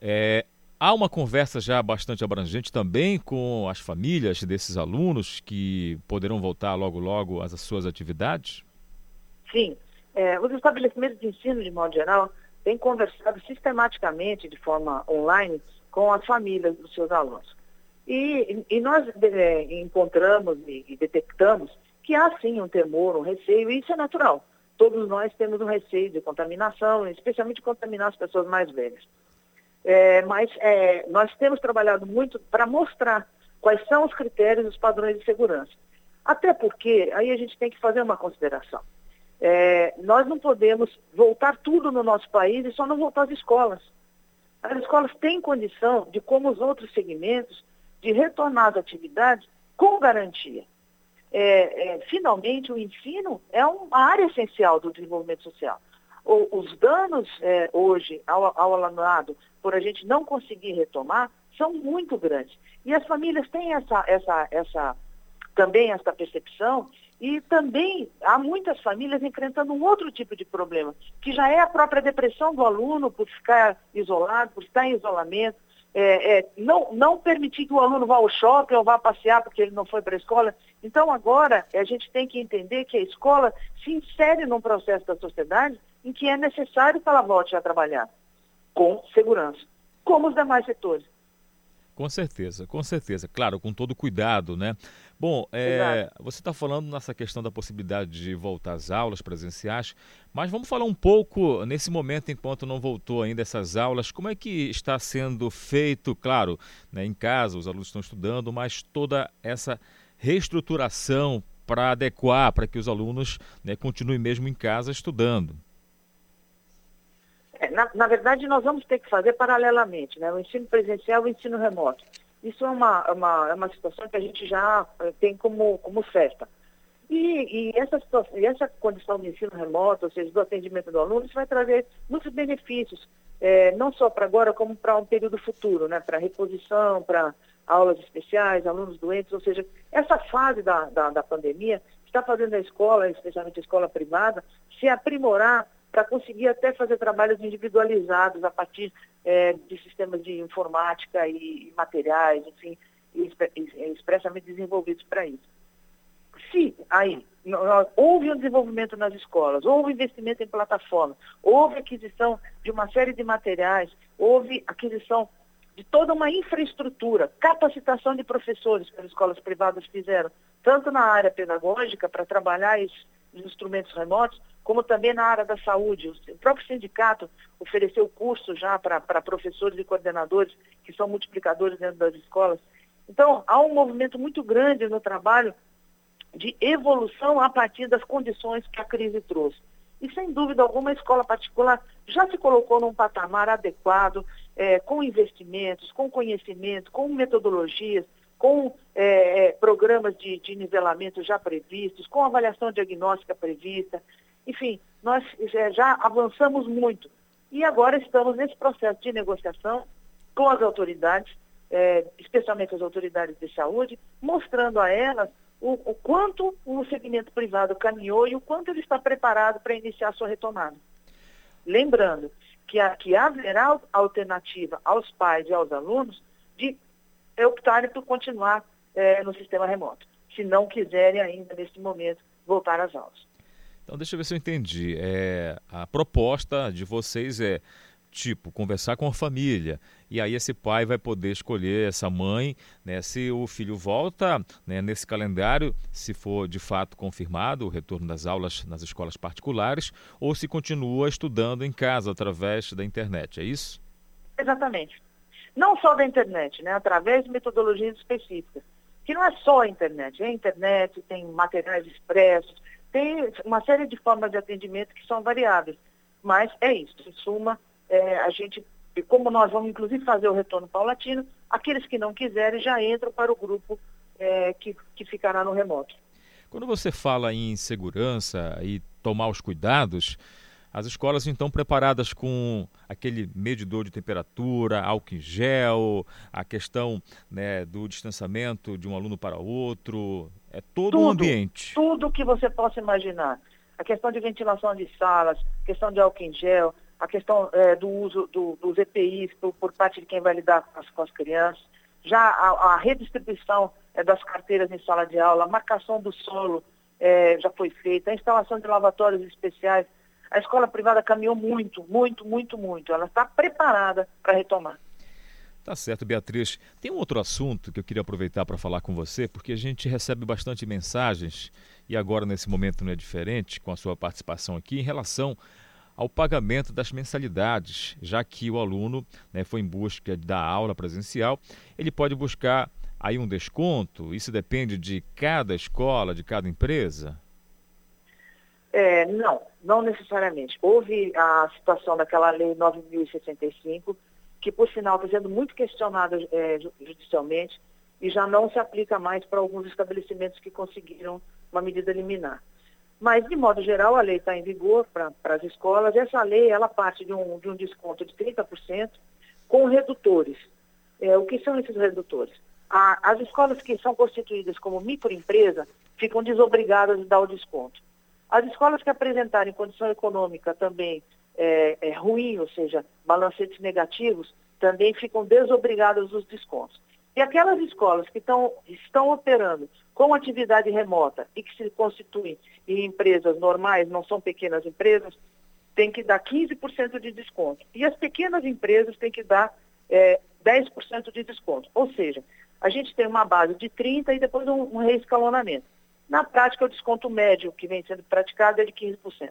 é, Há uma conversa já bastante abrangente também com as famílias desses alunos que poderão voltar logo logo às suas atividades? Sim, é, os estabelecimentos de ensino, de modo geral, têm conversado sistematicamente, de forma online, com as famílias dos seus alunos. E, e nós é, encontramos e, e detectamos que há sim um temor, um receio, e isso é natural. Todos nós temos um receio de contaminação, especialmente contaminar as pessoas mais velhas. É, mas é, nós temos trabalhado muito para mostrar quais são os critérios e os padrões de segurança. Até porque aí a gente tem que fazer uma consideração. É, nós não podemos voltar tudo no nosso país e só não voltar às escolas. As escolas têm condição de, como os outros segmentos, de retornar às atividades com garantia. É, é, finalmente, o ensino é uma área essencial do desenvolvimento social. Os danos é, hoje ao, ao por a gente não conseguir retomar são muito grandes. E as famílias têm essa, essa, essa, também essa percepção e também há muitas famílias enfrentando um outro tipo de problema, que já é a própria depressão do aluno por ficar isolado, por estar em isolamento, é, é, não, não permitir que o aluno vá ao shopping ou vá passear porque ele não foi para a escola. Então agora a gente tem que entender que a escola se insere num processo da sociedade em que é necessário que ela volte a trabalhar com segurança, como os demais setores. Com certeza, com certeza. Claro, com todo cuidado, né? Bom, é, você está falando nessa questão da possibilidade de voltar às aulas presenciais, mas vamos falar um pouco nesse momento, enquanto não voltou ainda essas aulas, como é que está sendo feito, claro, né, em casa, os alunos estão estudando, mas toda essa reestruturação para adequar, para que os alunos né, continuem mesmo em casa estudando. É, na, na, verdade, nós vamos ter que fazer paralelamente, né? O ensino presencial e o ensino remoto. Isso é uma, é uma, é uma situação que a gente já eh, tem como, como certa. E, e, essa situação, e essa condição de ensino remoto, ou seja, do atendimento do aluno, isso vai trazer muitos benefícios, é, não só para agora, como para um período futuro, né? Para reposição, para aulas especiais, alunos doentes, ou seja, essa fase da, da, da pandemia está fazendo a escola, especialmente a escola privada, se aprimorar para conseguir até fazer trabalhos individualizados a partir é, de sistemas de informática e, e materiais, enfim, expressamente desenvolvidos para isso. Se aí houve um desenvolvimento nas escolas, houve investimento em plataforma, houve aquisição de uma série de materiais, houve aquisição de toda uma infraestrutura, capacitação de professores que as escolas privadas fizeram, tanto na área pedagógica, para trabalhar os instrumentos remotos, como também na área da saúde. O próprio sindicato ofereceu curso já para professores e coordenadores, que são multiplicadores dentro das escolas. Então, há um movimento muito grande no trabalho de evolução a partir das condições que a crise trouxe. E, sem dúvida alguma, a escola particular já se colocou num patamar adequado, é, com investimentos, com conhecimento, com metodologias, com é, é programas de, de nivelamento já previstos, com avaliação diagnóstica prevista, enfim, nós já avançamos muito. E agora estamos nesse processo de negociação com as autoridades, é, especialmente as autoridades de saúde, mostrando a elas o, o, quanto o segmento privado caminhou e o quanto ele está preparado para iniciar sua retomada. Lembrando que, a, que haverá alternativa aos pais e aos alunos de optarem por continuar é, no sistema remoto, se não quiserem ainda, nesse momento, voltar às aulas. Então, deixa eu ver se eu entendi. É, a proposta de vocês é, tipo, conversar com a família. E aí esse pai vai poder escolher essa mãe, né, se o filho volta né, nesse calendário, se for de fato confirmado o retorno das aulas nas escolas particulares, ou se continua estudando em casa através da internet, é isso? Exatamente. Não só da internet, né, através de metodologias específicas. Que não é só a internet, é a internet, tem materiais expressos, tem uma série de formas de atendimento que são variáveis, mas é isso. Em suma, é, a gente, como nós vamos inclusive fazer o retorno paulatino, aqueles que não quiserem já entram para o grupo é, que, que ficará no remoto. Quando você fala em segurança e tomar os cuidados, As escolas então preparadas com aquele medidor de temperatura, álcool em gel, a questão né, do distanciamento de um aluno para outro, é todo tudo, um ambiente. Tudo que você possa imaginar. A questão de ventilação de salas, questão de álcool em gel, a questão é, do uso do, dos EPIs por, por, parte de quem vai lidar com as, com as crianças, já a, a redistribuição é, das carteiras em sala de aula, a marcação do solo é, já foi feita, a instalação de lavatórios especiais. A escola privada caminhou muito, muito, muito, muito. Ela está preparada para retomar. Tá certo, Beatriz. Tem um outro assunto que eu queria aproveitar para falar com você, porque a gente recebe bastante mensagens, e agora nesse momento não é diferente, com a sua participação aqui, em relação ao pagamento das mensalidades, já que o aluno né, foi em busca da aula presencial, ele pode buscar aí um desconto? Isso depende de cada escola, de cada empresa? É, não, não necessariamente. Houve a situação daquela lei 9.065, que por sinal está sendo muito questionada é, judicialmente e já não se aplica mais para alguns estabelecimentos que conseguiram uma medida liminar. Mas, de modo geral, a lei está em vigor para as escolas. Essa lei, ela parte de um, de um desconto de 30% com redutores. É, o que são esses redutores? A, as escolas que são constituídas como microempresa ficam desobrigadas de dar o desconto. As escolas que apresentarem condição econômica também é, é, ruim, ou seja, balancetes negativos, também ficam desobrigadas dos descontos. E aquelas escolas que tão, estão operando com atividade remota e que se constituem em empresas normais, não são pequenas empresas, tem que dar 15% de desconto. E as pequenas empresas têm que dar é, 10% de desconto. Ou seja, a gente tem uma base de 30% e depois um, um reescalonamento. Na prática, o desconto médio que vem sendo praticado é de 15%.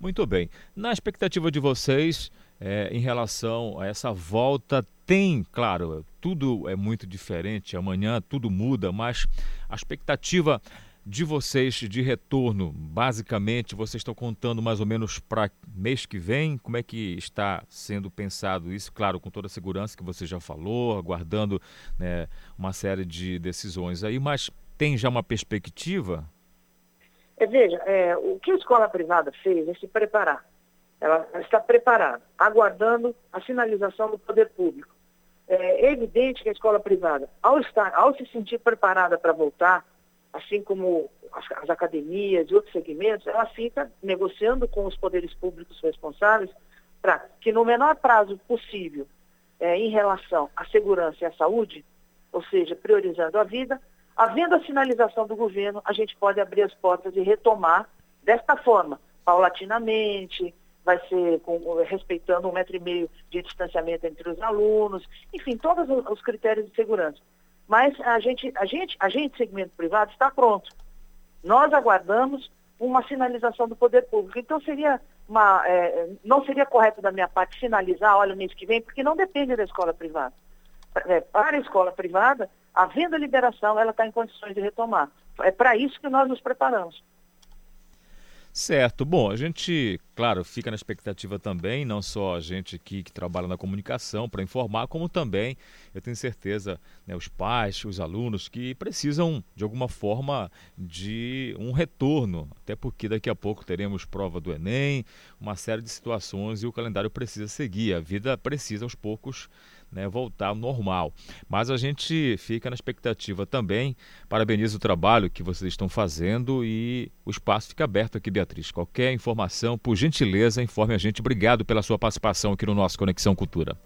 Muito bem. Na expectativa de vocês, é, em relação a essa volta. Tem, claro, tudo é muito diferente, amanhã tudo muda, mas a expectativa de vocês de retorno, basicamente, vocês estão contando mais ou menos para mês que vem? Como é que está sendo pensado isso? Claro, com toda a segurança que você já falou, aguardando né, uma série de decisões aí, mas tem já uma perspectiva? É, veja, é, o que a escola privada fez é se preparar. Ela está preparada, aguardando a sinalização do poder público. É evidente que a escola privada, ao, estar, ao se sentir preparada para voltar, assim como as, as, academias e outros segmentos, ela fica negociando com os poderes públicos responsáveis para que no menor prazo possível, é, em relação à segurança e à saúde, ou seja, priorizando a vida, havendo a sinalização do governo, a gente pode abrir as portas e retomar desta forma, paulatinamente, vai ser com, respeitando um metro e meio de distanciamento entre os alunos, enfim, todos os critérios de segurança. Mas a gente, a gente, a gente, segmento privado, está pronto. Nós aguardamos uma sinalização do poder público. Então seria uma, é, não seria correto da minha parte sinalizar, olha, mês que vem, porque não depende da escola privada. É, para a escola privada, havendo a liberação, ela está em condições de retomar. É para isso que nós nos preparamos. Certo. Bom, a gente, claro, fica na expectativa também, não só a gente aqui que trabalha na comunicação para informar, como também, eu tenho certeza, né, os pais, os alunos que precisam, de alguma forma, de um retorno, até porque daqui a pouco teremos prova do Enem, uma série de situações e o calendário precisa seguir, a vida precisa aos poucos né, voltar ao normal. Mas a gente fica na expectativa também. Parabenizo o trabalho que vocês estão fazendo e o espaço fica aberto aqui, Beatriz. Qualquer informação, por gentileza, informe a gente. Obrigado pela sua participação aqui no nosso Conexão Cultura.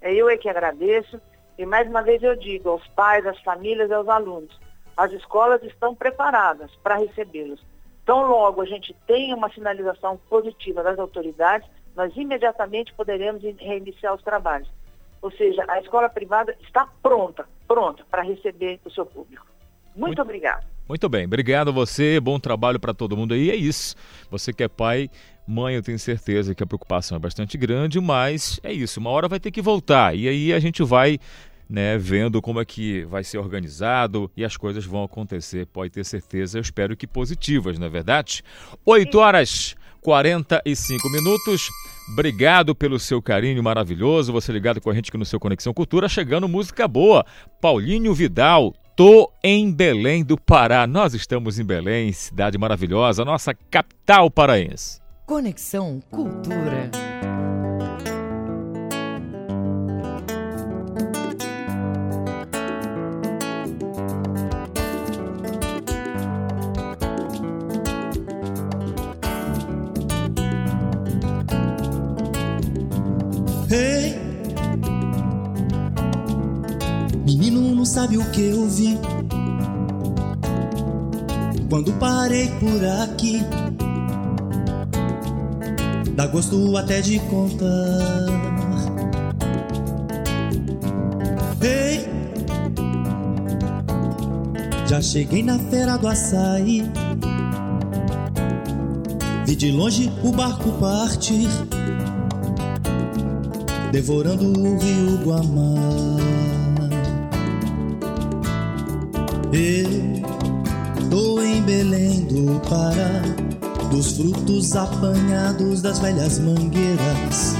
É eu é que agradeço. E mais uma vez eu digo aos pais, às famílias e aos alunos, as escolas estão preparadas para recebê-los. Então, logo a gente tem uma sinalização positiva das autoridades, nós imediatamente poderemos reiniciar os trabalhos. Ou seja, a escola privada está pronta, pronta para receber o seu público. Muito, muito obrigado. Muito bem, obrigado a você, bom trabalho para todo mundo aí. É isso. Você que é pai, mãe, eu tenho certeza que a preocupação é bastante grande, mas é isso. Uma hora vai ter que voltar e aí a gente vai né, vendo como é que vai ser organizado e as coisas vão acontecer, pode ter certeza, eu espero que positivas, não é verdade? 8 horas 45 minutos. Obrigado pelo seu carinho maravilhoso. Você ligado com a gente aqui no seu Conexão Cultura, chegando música boa. Paulinho Vidal, Tô em Belém do Pará. Nós estamos em Belém, cidade maravilhosa, nossa capital paraense. Conexão Cultura. Sabe o que eu vi quando parei por aqui. Dá gosto até de contar. Ei, já cheguei na feira do açaí. Vi de longe o barco partir, devorando o rio Guamá. Tô em Belém do Pará dos frutos apanhados das velhas mangueiras.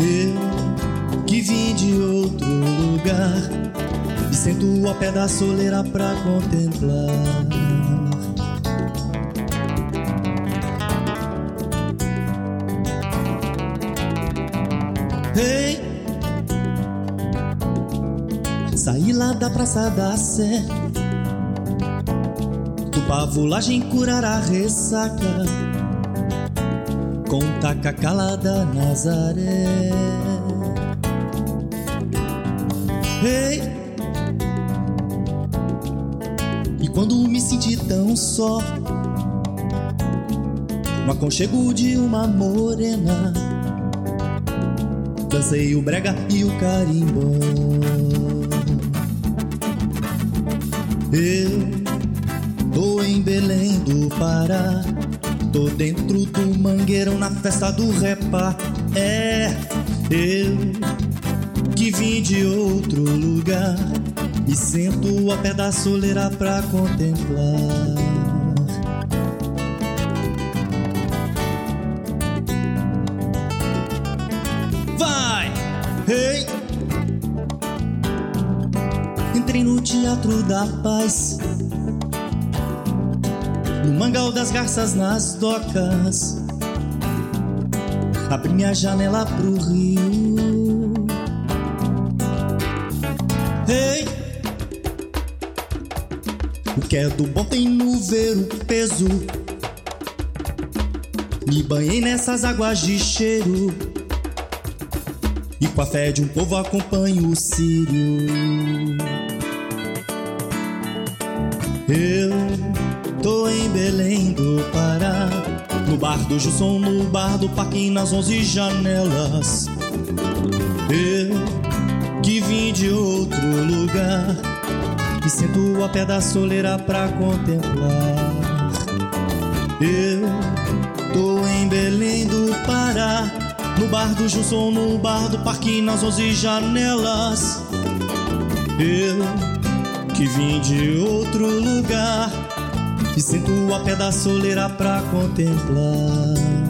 Eu que vim de outro lugar e sento ao pé da soleira pra contemplar. Ei, lá da Praça da Sé pavulagem curar a ressaca com taca calada Nazaré. Ei! E quando me senti tão só, no aconchego de uma morena, dancei o brega e o carimbó. Eu Tô em Belém do Pará. Tô dentro do mangueirão na festa do repá. É, eu que vim de outro lugar. Me sento a pé da soleira pra contemplar. Teatro da Paz no mangal das garças nas docas. Abri minha janela pro rio. Ei! O que é do bom tem no ver o peso. Me banhei nessas águas de cheiro. E com a fé de um povo acompanho o Sírio. Eu tô em Belém do Pará. No bar do Jusson, no bar do Parque, nas onze janelas. Eu que vim de outro lugar. Me sento a pé da soleira pra contemplar. Eu tô em Belém do Pará. No bar do Jusson, no bar do Parque, nas onze janelas. Eu que vim de outro lugar me sento a pé da soleira pra contemplar.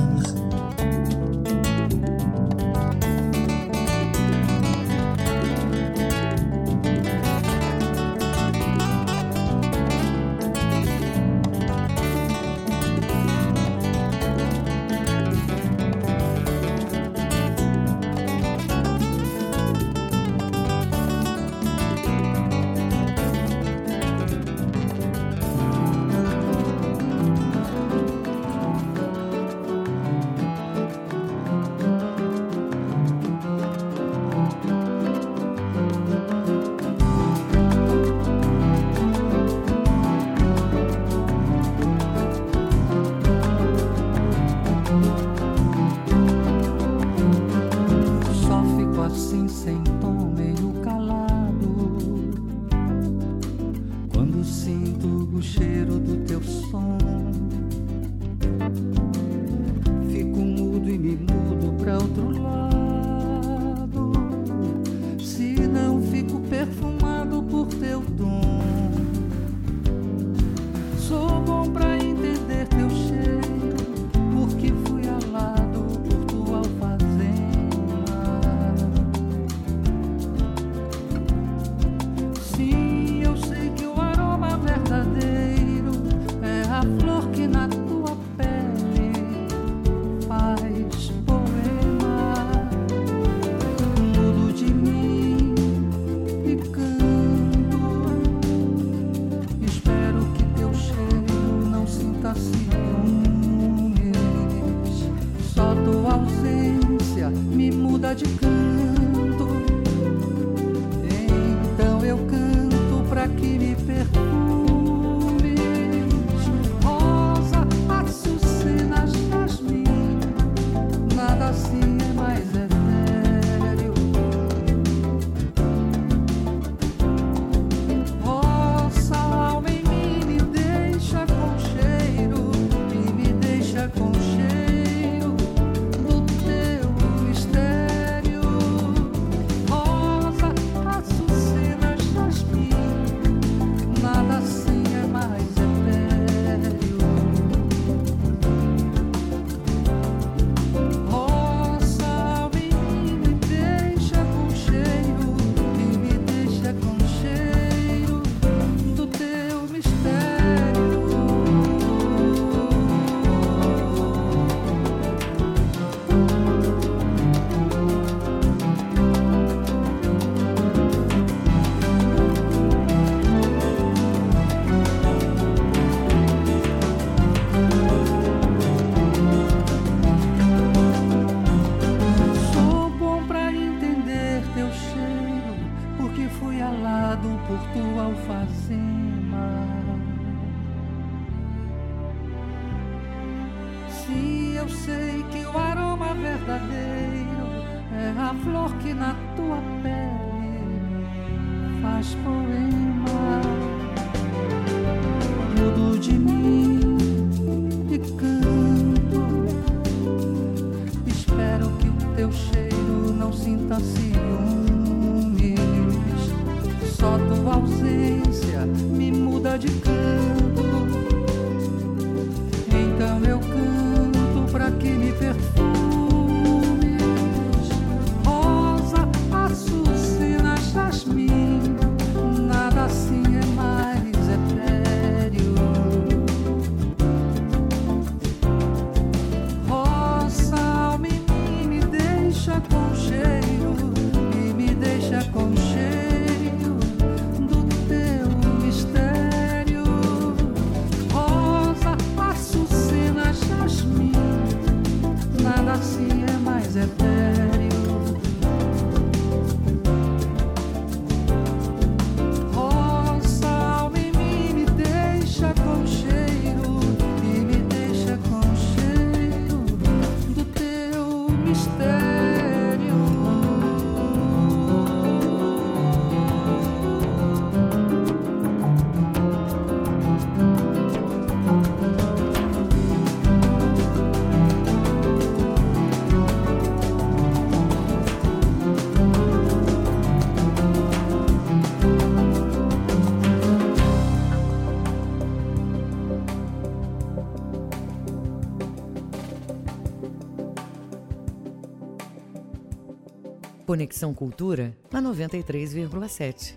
A flor que na tua pele faz poema. Mudo de mim e canto. Espero que o teu cheiro não sinta ciúmes. Conexão Cultura na 93,7.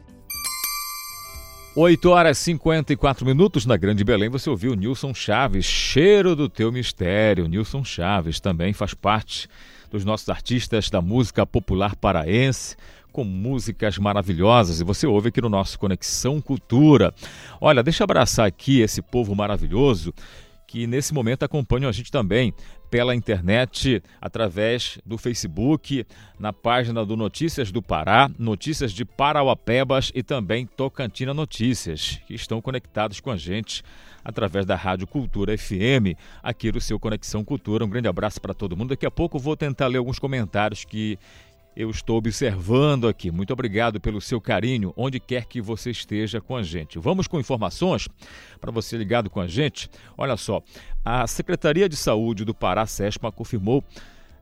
8 horas e 54 minutos na Grande Belém. Você ouviu Nilson Chaves, Cheiro do Teu Mistério. Nilson Chaves também faz parte dos nossos artistas da música popular paraense, com músicas maravilhosas. E você ouve aqui no nosso Conexão Cultura. Olha, deixa eu abraçar aqui esse povo maravilhoso que nesse momento acompanham a gente também pela internet, através do Facebook, na página do Notícias do Pará, Notícias de Parauapebas e também Tocantina Notícias, que estão conectados com a gente através da Rádio Cultura FM, aqui do seu Conexão Cultura. Um grande abraço para todo mundo. Daqui a pouco vou tentar ler alguns comentários que eu estou observando aqui. Muito obrigado pelo seu carinho, onde quer que você esteja com a gente. Vamos com informações para você ligado com a gente. Olha só, a Secretaria de Saúde do Pará, SESPA, confirmou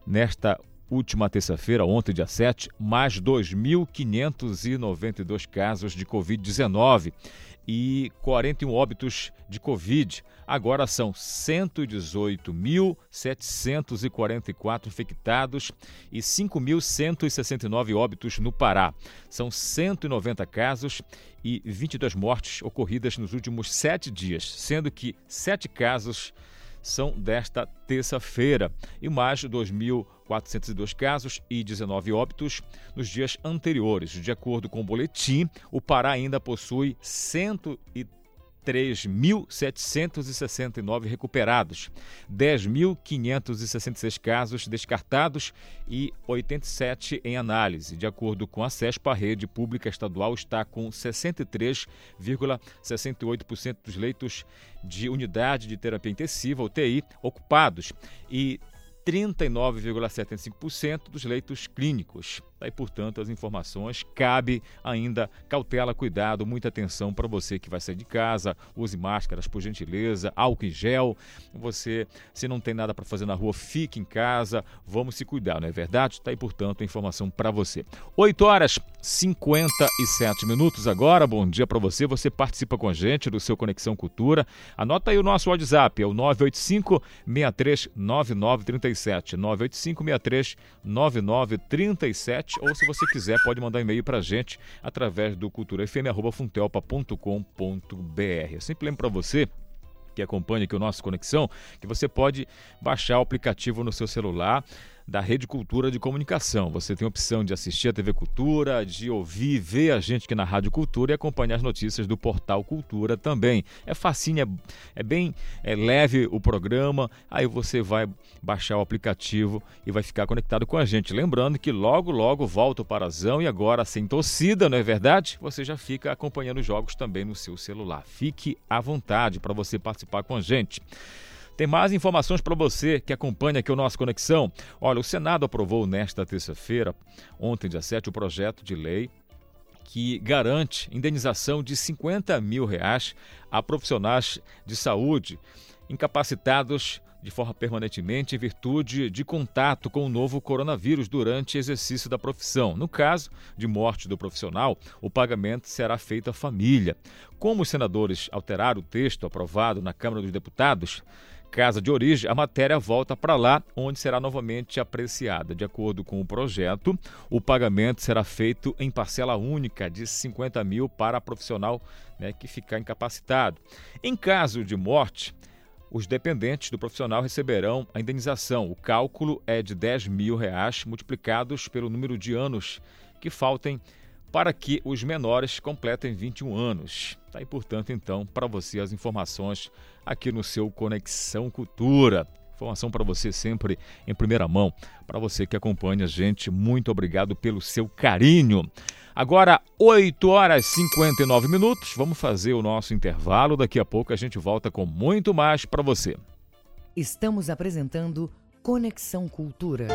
nesta última terça-feira, ontem, dia 7, mais 2.592 casos de Covid-19 e 41 óbitos de Covid. Agora são 118.744 infectados e 5.169 óbitos no Pará. São 190 casos e 22 mortes ocorridas nos últimos sete dias, sendo que sete casos são desta terça-feira e mais 2.402 casos e 19 óbitos nos dias anteriores. De acordo com o boletim, o Pará ainda possui 103 3.769 recuperados, 10.566 casos descartados e 87 em análise. De acordo com a CESPA, a rede pública estadual está com 63,68% dos leitos de unidade de terapia intensiva, UTI, ocupados e 39,75% dos leitos clínicos. Daí, portanto, as informações cabe ainda cautela, cuidado, muita atenção para você que vai sair de casa. Use máscaras, por gentileza, álcool em gel. Você, se não tem nada para fazer na rua, fique em casa. Vamos se cuidar, não é verdade? Está aí, portanto, a informação para você. 8 horas 57 minutos agora. Bom dia para você. Você participa com a gente do seu Conexão Cultura. Anota aí o nosso WhatsApp, é o 985 63 9937. 985 63 9937 ou se você quiser pode mandar e-mail para a gente através do culturafm.funtelpa.com.br. Eu sempre lembro para você que acompanha aqui o nosso Conexão, que você pode baixar o aplicativo no seu celular da Rede Cultura de Comunicação. Você tem a opção de assistir a TV Cultura, de ouvir, ver a gente aqui na Rádio Cultura e acompanhar as notícias do Portal Cultura também. É facinho, é, é bem é leve o programa, aí você vai baixar o aplicativo e vai ficar conectado com a gente. Lembrando que logo, logo volta o Parazão e agora sem torcida, não é verdade? Você já fica acompanhando os jogos também no seu celular. Fique à vontade para você participar com a gente. Tem mais informações para você que acompanha aqui o nosso Conexão. Olha, o Senado aprovou nesta terça-feira, ontem, dia 7, o projeto de lei que garante indenização de 50 mil reais a profissionais de saúde incapacitados de forma permanentemente em virtude de contato com o novo coronavírus durante exercício da profissão. No caso de morte do profissional, o pagamento será feito à família. Como os senadores alteraram o texto aprovado na Câmara dos Deputados, casa de origem, a matéria volta para lá, onde será novamente apreciada. De acordo com o projeto, o pagamento será feito em parcela única de 50 mil para profissional né, que ficar incapacitado. Em caso de morte, os dependentes do profissional receberão a indenização. O cálculo é de 10 mil reais multiplicados pelo número de anos que faltem para que os menores completem 21 anos. Está aí, portanto, então, para você as informações aqui no seu Conexão Cultura. Informação para você sempre em primeira mão. Para você que acompanha a gente, muito obrigado pelo seu carinho. Agora, 8 horas e 59 minutos. Vamos fazer o nosso intervalo. Daqui a pouco a gente volta com muito mais para você. Estamos apresentando Conexão Cultura.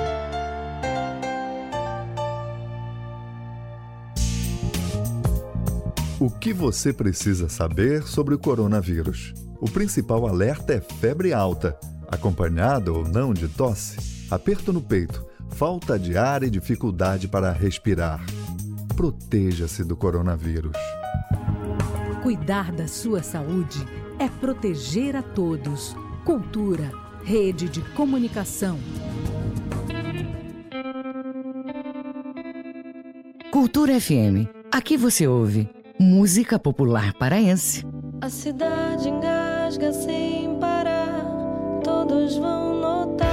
O que você precisa saber sobre o coronavírus? O principal alerta é febre alta, acompanhada ou não de tosse, aperto no peito, falta de ar e dificuldade para respirar. Proteja-se do coronavírus. Cuidar da sua saúde é proteger a todos. Cultura, rede de comunicação. Cultura FM. Aqui você ouve música popular paraense. A cidade engasga sem parar, todos vão notar.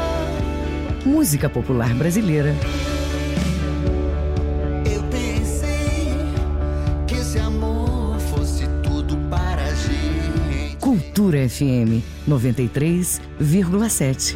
Música popular brasileira. Eu pensei que esse amor fosse tudo para a gente. Cultura FM 93,7.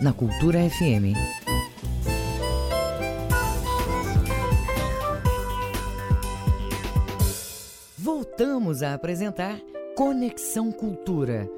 na Cultura FM. Voltamos a apresentar Conexão Cultura.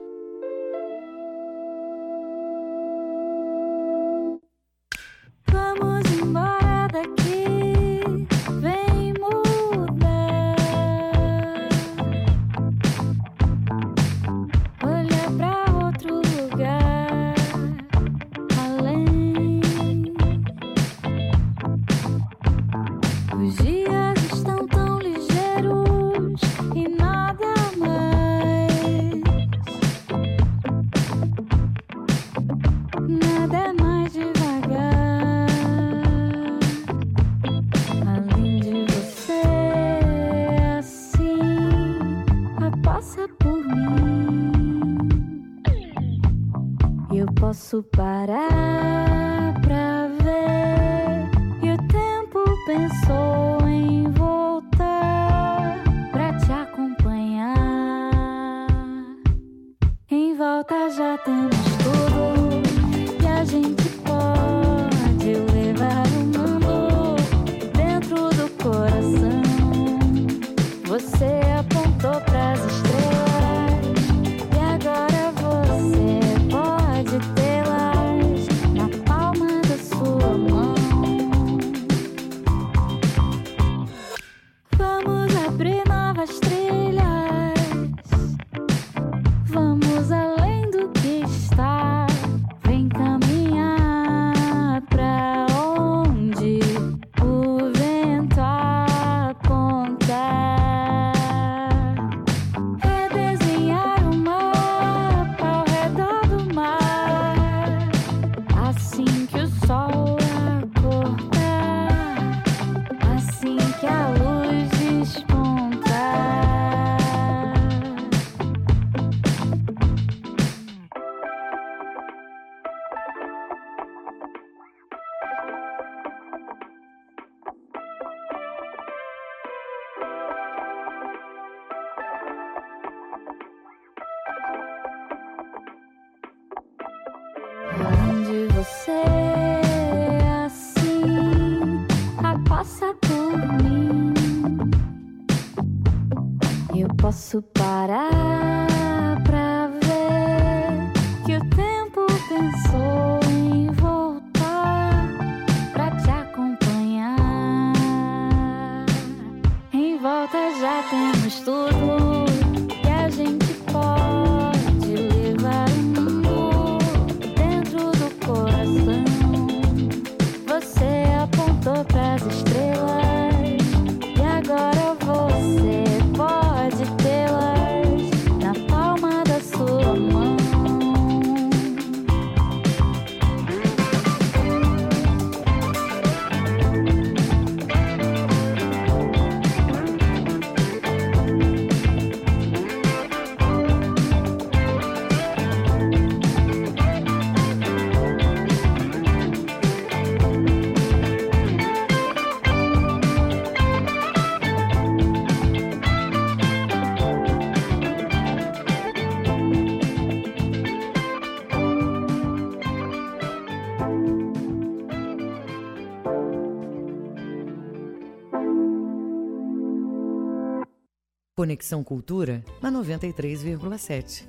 Conexão Cultura na 93,7.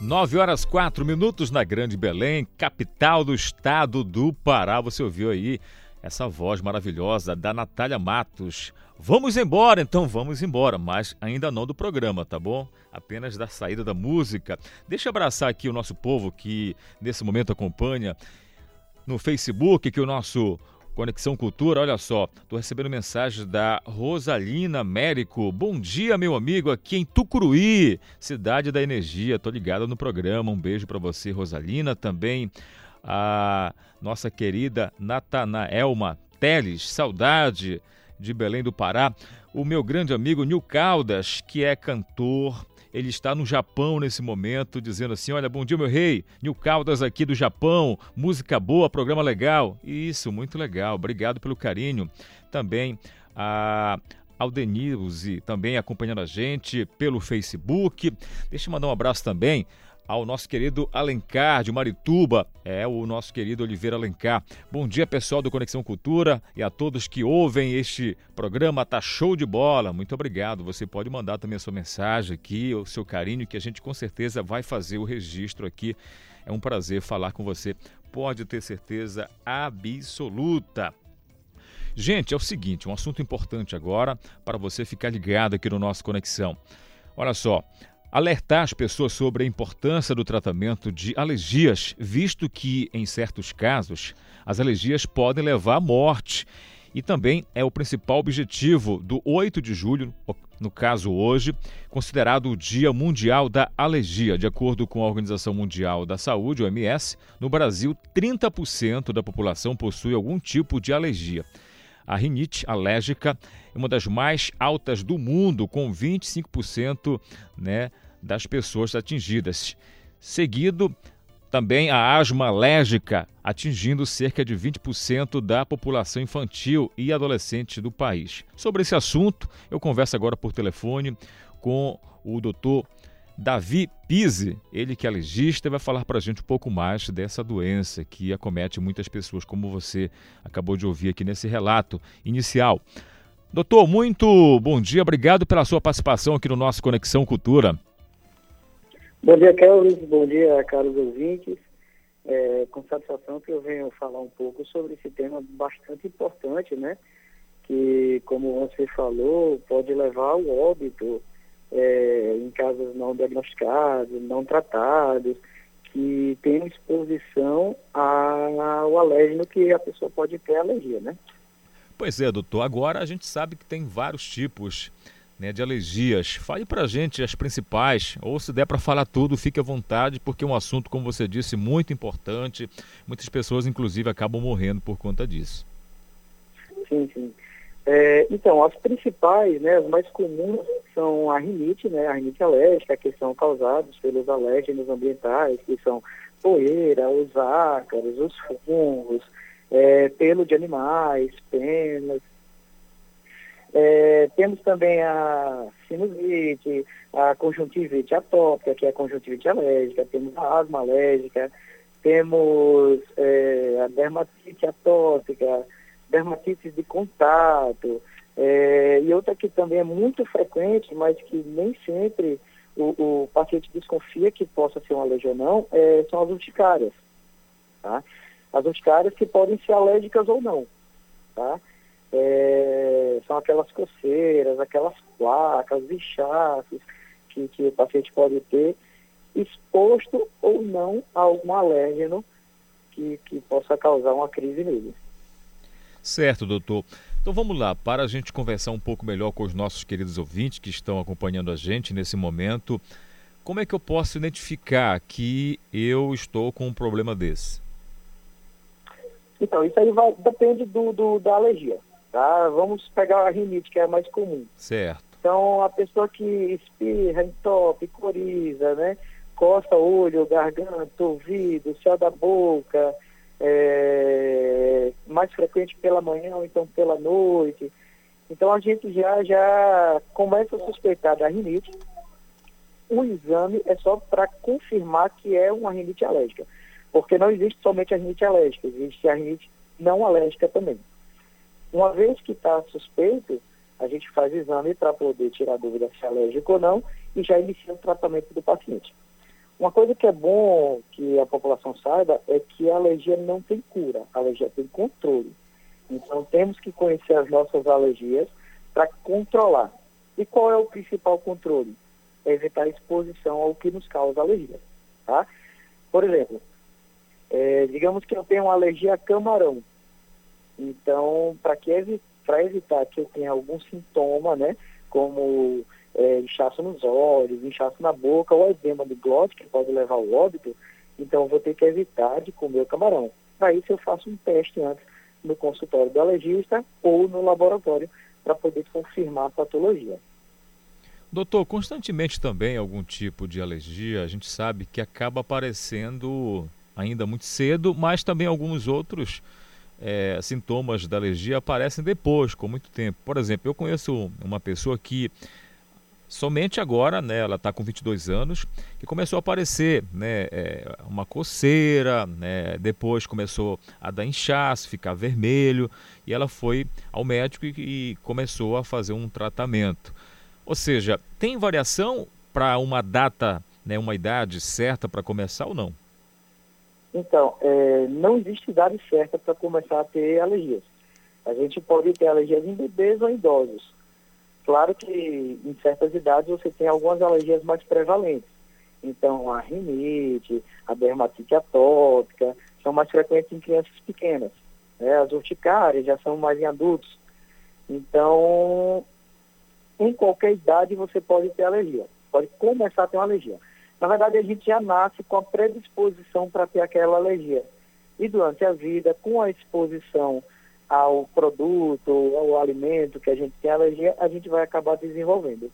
9 horas 4 minutos na Grande Belém, capital do estado do Pará. Você ouviu aí essa voz maravilhosa da Natália Matos. Vamos embora, então vamos embora, mas ainda não do programa, tá bom? Apenas da saída da música. Deixa eu abraçar aqui o nosso povo que nesse momento acompanha no Facebook, que o nosso Conexão Cultura, olha só, tô recebendo mensagens da Rosalina Mérico. Bom dia, meu amigo, aqui em Tucuruí, cidade da energia. Tô ligada no programa. Um beijo para você, Rosalina. Também a nossa querida Natanaelma Teles, saudade de Belém do Pará. O meu grande amigo Nil Caldas, que é cantor, ele está no Japão nesse momento, dizendo assim: Olha, bom dia, meu rei. Nil Caldas aqui do Japão. Música boa, programa legal. Isso, muito legal. Obrigado pelo carinho. Também a Aldenilze também acompanhando a gente pelo Facebook. Deixa eu mandar um abraço também ao nosso querido Alencar de Marituba, é o nosso querido Oliveira Alencar. Bom dia, pessoal do Conexão Cultura e a todos que ouvem este programa. Tá show de bola. Muito obrigado. Você pode mandar também a sua mensagem aqui, o seu carinho, que a gente com certeza vai fazer o registro aqui. É um prazer falar com você. Pode ter certeza absoluta. Gente, é o seguinte, um assunto importante agora para você ficar ligado aqui no nosso Conexão. Olha só, alertar as pessoas sobre a importância do tratamento de alergias, visto que, em certos casos, as alergias podem levar à morte. E também é o principal objetivo do 8 de julho, no caso hoje, considerado o Dia Mundial da Alergia. De acordo com a Organização Mundial da Saúde, OMS, no Brasil, 30% da população possui algum tipo de alergia. A rinite alérgica é uma das mais altas do mundo, com 25% né, das pessoas atingidas. Seguido também a asma alérgica, atingindo cerca de 20% da população infantil e adolescente do país. Sobre esse assunto, eu converso agora por telefone com o doutor Davi Pise, ele que é alergista, vai falar para a gente um pouco mais dessa doença que acomete muitas pessoas, como você acabou de ouvir aqui nesse relato inicial. Doutor, muito bom dia, obrigado pela sua participação aqui no nosso Conexão Cultura. Bom dia, Kelvis. Bom dia, caros ouvintes. É, com satisfação que eu venho falar um pouco sobre esse tema bastante importante, né? Que, como você falou, pode levar ao óbito é, em casos não diagnosticados, não tratados, que tem exposição ao alérgeno que a pessoa pode ter alergia, né? Pois é, doutor. Agora a gente sabe que tem vários tipos né, de alergias. Fale para gente as principais, ou se der para falar tudo, fique à vontade, porque é um assunto, como você disse, muito importante. Muitas pessoas, inclusive, acabam morrendo por conta disso. Sim, sim. É, então, as principais, né, as mais comuns são a rinite, né, a rinite alérgica, que são causadas pelos alérgenos ambientais, que são poeira, os ácaros, os fungos, é, pelo de animais, penas, é, temos também a sinusite, a conjuntivite atópica, que é a conjuntivite alérgica, temos a asma alérgica, temos é, a dermatite atópica, dermatite de contato, é, e outra que também é muito frequente, mas que nem sempre o, o paciente desconfia que possa ser uma alergia ou não, é, são as urticárias. Tá? As urticárias que podem ser alérgicas ou não. Tá? é, são aquelas coceiras, aquelas placas, inchaços que, que o paciente pode ter exposto ou não a algum alérgeno que, que possa causar uma crise nele. Certo, doutor. Então vamos lá, para a gente conversar um pouco melhor com os nossos queridos ouvintes que estão acompanhando a gente nesse momento, como é que eu posso identificar que eu estou com um problema desse? Então, isso aí vai, depende do, do, da alergia. Tá? Vamos pegar a rinite, que é a mais comum. Certo. Então, a pessoa que espirra, entope, coriza, né? Costa olho, garganta, ouvido, céu da boca, é, mais frequente pela manhã ou então pela noite. Então, a gente já, já começa a suspeitar da rinite. O exame é só para confirmar que é uma rinite alérgica. Porque não existe somente a rinite alérgica, existe a rinite não alérgica também. Uma vez que está suspeito, a gente faz exame para poder tirar dúvida se é alérgico ou não e já inicia o tratamento do paciente. Uma coisa que é bom que a população saiba é que a alergia não tem cura, a alergia tem controle. Então temos que conhecer as nossas alergias para controlar. E qual é o principal controle? É evitar a exposição ao que nos causa alergia. Tá? Por exemplo, é, digamos que eu tenho uma alergia a camarão. Então, para evitar que eu tenha algum sintoma, né, como é, inchaço nos olhos, inchaço na boca ou edema de glote, que pode levar ao óbito, então vou ter que evitar de comer o camarão. Para isso eu faço um teste antes no consultório do alergista ou no laboratório para poder confirmar a patologia. Doutor, constantemente também algum tipo de alergia, a gente sabe que acaba aparecendo ainda muito cedo, mas também alguns outros é, sintomas da alergia aparecem depois, com muito tempo. Por exemplo, eu conheço uma pessoa que somente agora, né, ela está com 22 anos, que começou a aparecer né, é, uma coceira, né, depois começou a dar inchaço, ficar vermelho, e ela foi ao médico e, e começou a fazer um tratamento. Ou seja, tem variação para uma data, né, uma idade certa para começar ou não? Então, é, não existe idade certa para começar a ter alergias. A gente pode ter alergias em bebês ou em idosos. Claro que em certas idades você tem algumas alergias mais prevalentes. Então, a rinite, a dermatite atópica, são mais frequentes em crianças pequenas. Né? As urticárias já são mais em adultos. Então, em qualquer idade você pode ter alergia. Pode começar a ter uma alergia. Na verdade, a gente já nasce com a predisposição para ter aquela alergia. E durante a vida, com a exposição ao produto, ao alimento que a gente tem alergia, a gente vai acabar desenvolvendo.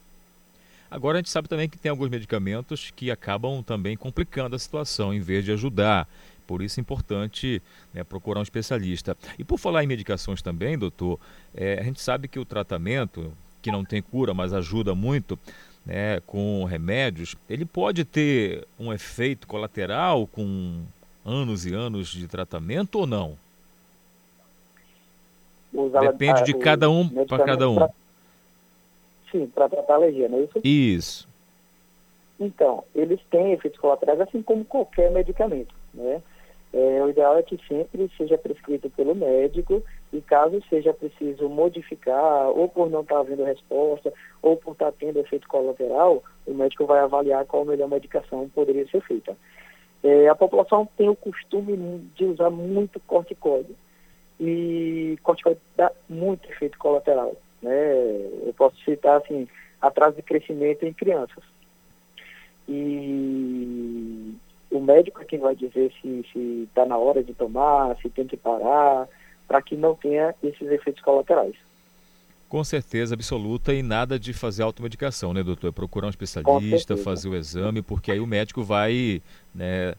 Agora a gente sabe também que tem alguns medicamentos que acabam também complicando a situação, em vez de ajudar. Por isso é importante né, procurar um especialista. E por falar em medicações também, doutor, é, a gente sabe que o tratamento, que não tem cura, mas ajuda muito, né, com remédios, ele pode ter um efeito colateral com anos e anos de tratamento ou não? Depende de cada um para cada um. Pra, sim, para tratar a alergia, não é isso? Isso. Então, eles têm efeitos colaterais, assim como qualquer medicamento, né? É, o ideal é que sempre seja prescrito pelo médico e caso seja preciso modificar, ou por não estar havendo resposta, ou por estar tendo efeito colateral, o médico vai avaliar qual a melhor medicação poderia ser feita. É, a população tem o costume de usar muito corticoide. E corticoide dá muito efeito colateral. Né? Eu posso citar assim, atraso de crescimento em crianças. E o médico é quem vai dizer se está na hora de tomar, se tem que parar, para que não tenha esses efeitos colaterais. Com certeza absoluta e nada de fazer automedicação, né, doutor? Procurar um especialista, fazer o exame, porque aí o médico vai né,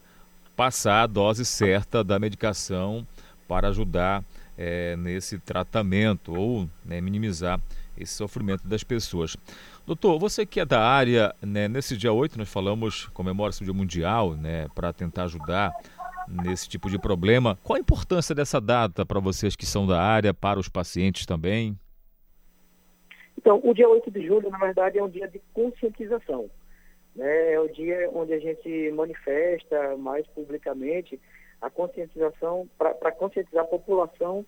passar a dose certa da medicação para ajudar é, nesse tratamento ou né, minimizar esse sofrimento das pessoas. Doutor, você que é da área, né, nesse dia 8 nós falamos, comemora-se o Dia Mundial, né, para tentar ajudar nesse tipo de problema. Qual a importância dessa data para vocês que são da área, para os pacientes também? Então, o dia 8 de julho, na verdade, é um dia de conscientização. Né? É o dia onde a gente manifesta mais publicamente a conscientização, para conscientizar a população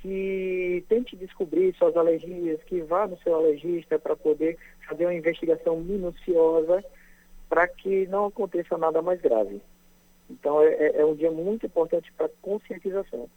que tente descobrir suas alergias, que vá no seu alergista para poder fazer uma investigação minuciosa para que não aconteça nada mais grave. Então é, é, é um dia muito importante para conscientização.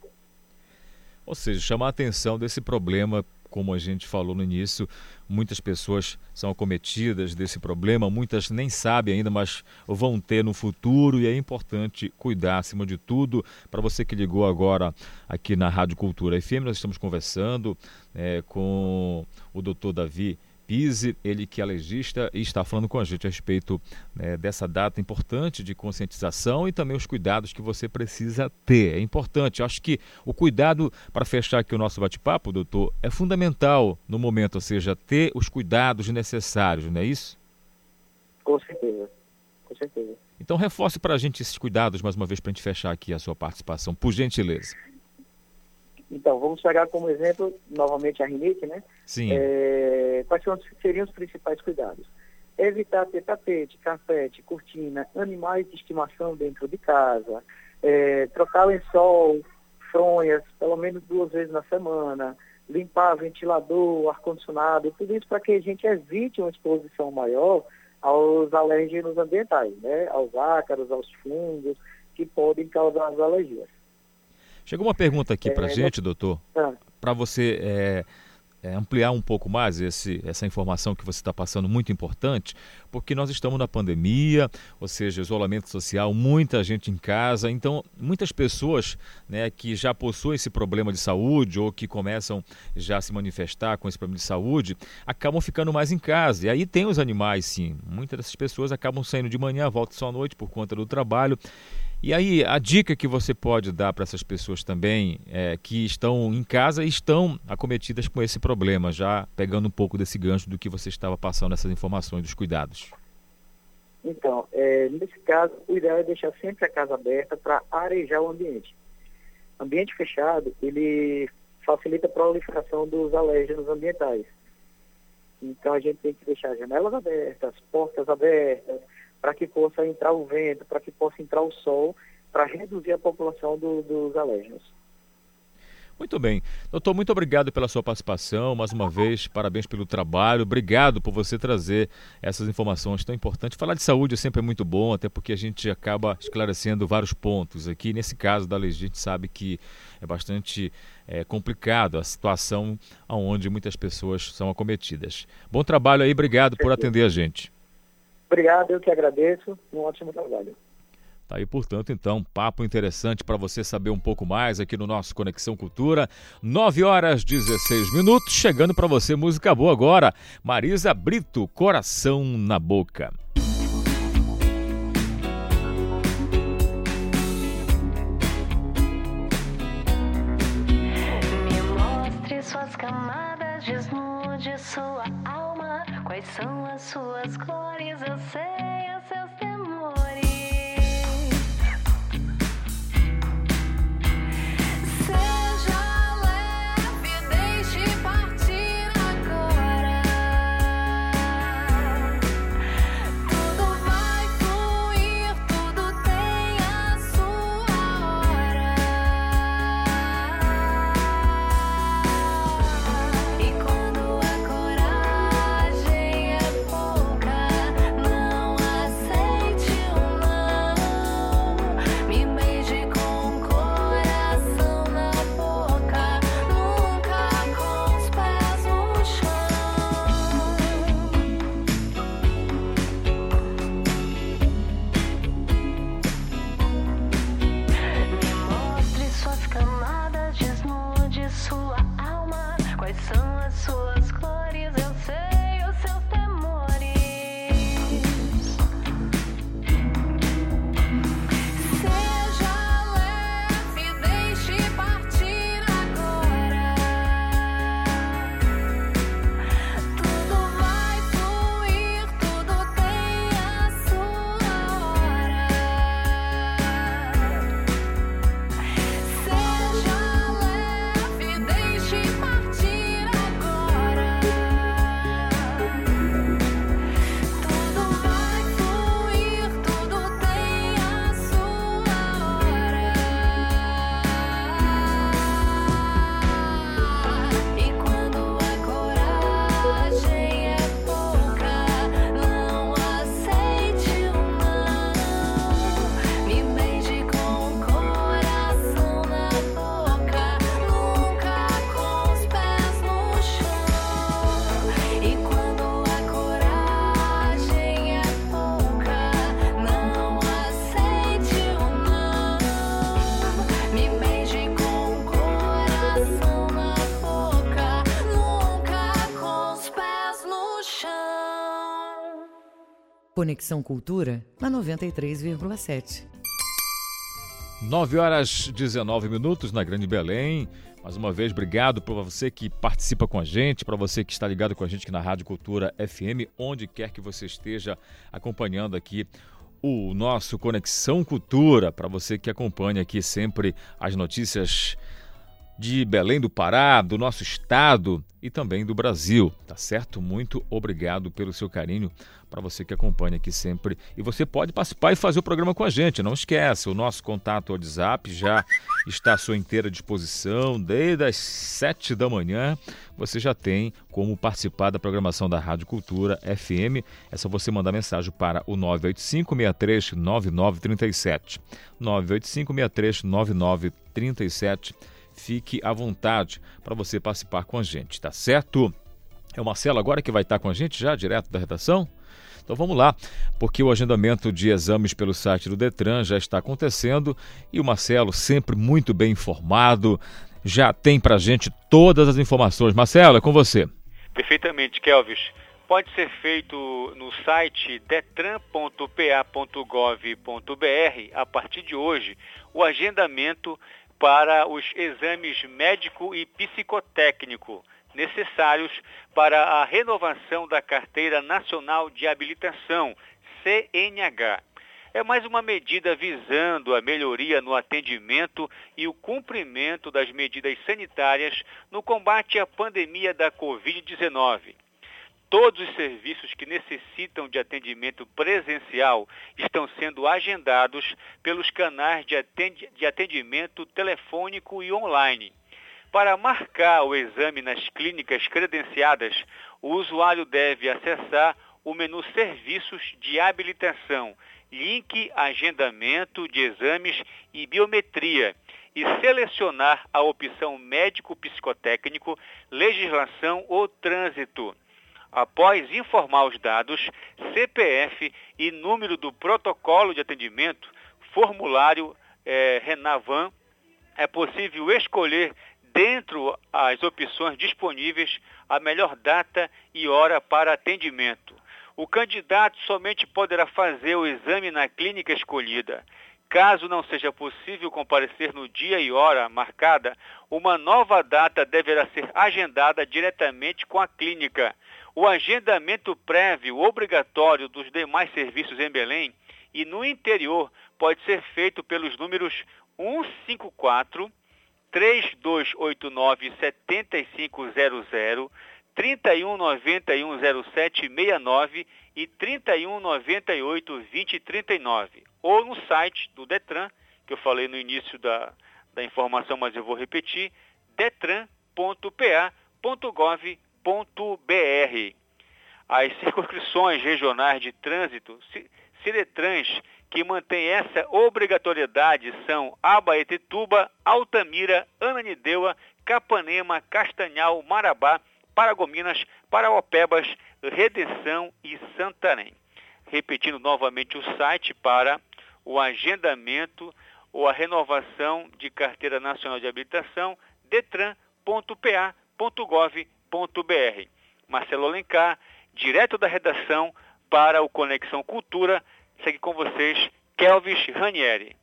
Ou seja, chamar a atenção desse problema como a gente falou no início, muitas pessoas são acometidas desse problema, muitas nem sabem ainda, mas vão ter no futuro e é importante cuidar acima de tudo. Para você que ligou agora aqui na Rádio Cultura FM, nós estamos conversando é, com o doutor Davi Pise, ele que é legista e está falando com a gente a respeito né, dessa data importante de conscientização e também os cuidados que você precisa ter. É importante, acho que o cuidado, para fechar aqui o nosso bate-papo, doutor, é fundamental no momento, ou seja, ter os cuidados necessários, não é isso? Com certeza, com certeza. Então reforce para a gente esses cuidados mais uma vez para a gente fechar aqui a sua participação, por gentileza. Então, vamos pegar como exemplo, novamente, a rinite, né? Sim. É, quais seriam os principais cuidados? Evitar ter tapete, carpete, cortina, animais de estimação dentro de casa, é, trocar lençol, fronhas, pelo menos duas vezes na semana, limpar ventilador, ar-condicionado, tudo isso para que a gente evite uma exposição maior aos alérgenos ambientais, né? Aos ácaros, aos fungos, que podem causar as alergias. Chegou uma pergunta aqui para a é, gente, doutor, ah. para você é, é, ampliar um pouco mais esse, essa informação que você está passando, muito importante, porque nós estamos na pandemia, ou seja, isolamento social, muita gente em casa, então muitas pessoas né, que já possuem esse problema de saúde ou que começam já a se manifestar com esse problema de saúde, acabam ficando mais em casa. E aí tem os animais, sim. Muitas dessas pessoas acabam saindo de manhã, voltam só à noite por conta do trabalho. E aí, a dica que você pode dar para essas pessoas também é, que estão em casa e estão acometidas com esse problema, já pegando um pouco desse gancho do que você estava passando, essas informações dos cuidados. Então, é, nesse caso, o ideal é deixar sempre a casa aberta para arejar o ambiente. Ambiente fechado, ele facilita a proliferação dos alérgenos ambientais. Então, a gente tem que deixar janelas abertas, portas abertas, para que possa entrar o vento, para que possa entrar o sol, para reduzir a população do, dos alérgenos. Muito bem. Doutor, muito obrigado pela sua participação. Mais uma vez, parabéns pelo trabalho. Obrigado por você trazer essas informações tão importantes. Falar de saúde é sempre muito bom, até porque a gente acaba esclarecendo vários pontos aqui. Nesse caso da lei, a gente sabe que é bastante é, complicado a situação onde muitas pessoas são acometidas. Bom trabalho aí, obrigado por atender a gente. Obrigado, eu que agradeço. Um ótimo trabalho. Tá aí, portanto, então, papo interessante para você saber um pouco mais aqui no nosso Conexão Cultura. 9 horas 16 minutos, chegando para você música boa agora. Marisa Brito, Coração na Boca. Me mostre suas camadas, desnude sua alma. Quais são as suas cores? Eu sei os Conexão Cultura na 93,7. 9 horas 19 minutos na Grande Belém. Mais uma vez, obrigado por você que participa com a gente, para você que está ligado com a gente aqui na Rádio Cultura FM, onde quer que você esteja acompanhando aqui o nosso Conexão Cultura, para você que acompanha aqui sempre as notícias de Belém do Pará, do nosso estado e também do Brasil, tá certo? Muito obrigado pelo seu carinho para você que acompanha aqui sempre. E você pode participar e fazer o programa com a gente, não esquece, o nosso contato WhatsApp já está à sua inteira disposição, desde as 7 da manhã você já tem como participar da programação da Rádio Cultura FM. É só você mandar mensagem para o 985 63 9937. 985 63 9937 fique à vontade para você participar com a gente, tá certo? É o Marcelo agora que vai estar com a gente já, direto da redação? Então vamos lá, porque o agendamento de exames pelo site do Detran já está acontecendo e o Marcelo, sempre muito bem informado, já tem para a gente todas as informações. Marcelo, é com você. Perfeitamente, Kelvis. Pode ser feito no site detran.pa.gov.br a partir de hoje o agendamento para os exames médico e psicotécnico necessários para a renovação da Carteira Nacional de Habilitação, CNH. É mais uma medida visando a melhoria no atendimento e o cumprimento das medidas sanitárias no combate à pandemia da Covid-19. Todos os serviços que necessitam de atendimento presencial estão sendo agendados pelos canais de atendimento telefônico e online. Para marcar o exame nas clínicas credenciadas, o usuário deve acessar o menu Serviços de Habilitação, link Agendamento de Exames e Biometria e selecionar a opção Médico Psicotécnico, Legislação ou Trânsito. Após informar os dados, CPF e número do protocolo de atendimento, formulário é, Renavan, é possível escolher dentro as opções disponíveis a melhor data e hora para atendimento. O candidato somente poderá fazer o exame na clínica escolhida. Caso não seja possível comparecer no dia e hora marcada, uma nova data deverá ser agendada diretamente com a clínica. O agendamento prévio obrigatório dos demais serviços em Belém e no interior pode ser feito pelos números 154 3289 7500 31910769 e 3198 2039 ou no site do Detran, que eu falei no início da, da informação, mas eu vou repetir, detran.pa.gov.br. As circunscrições regionais de trânsito, Ciretrans, que mantém essa obrigatoriedade são Abaetetuba, Altamira, Ananindeua, Capanema, Castanhal, Marabá, Paragominas, Paraopebas, Redenção e Santarém. Repetindo novamente o site para o agendamento ou a renovação de carteira nacional de habilitação detran.pa.gov.br. Marcelo Alencar, direto da redação para o Conexão Cultura, segue com vocês Kelvis Ranieri.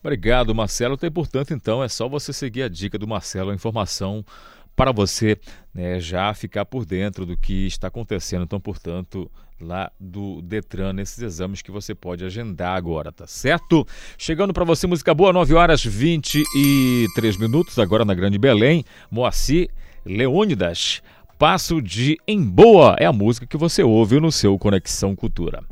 Obrigado, Marcelo. Então, portanto, então, é só você seguir a dica do Marcelo, a informação para você né, já ficar por dentro do que está acontecendo. Então, portanto, lá do Detran, nesses exames que você pode agendar agora, tá certo? Chegando para você, música boa, 9 horas 23 minutos, agora na Grande Belém, Moacir Leônidas. Passo de Em Boa é a música que você ouve no seu Conexão Cultura.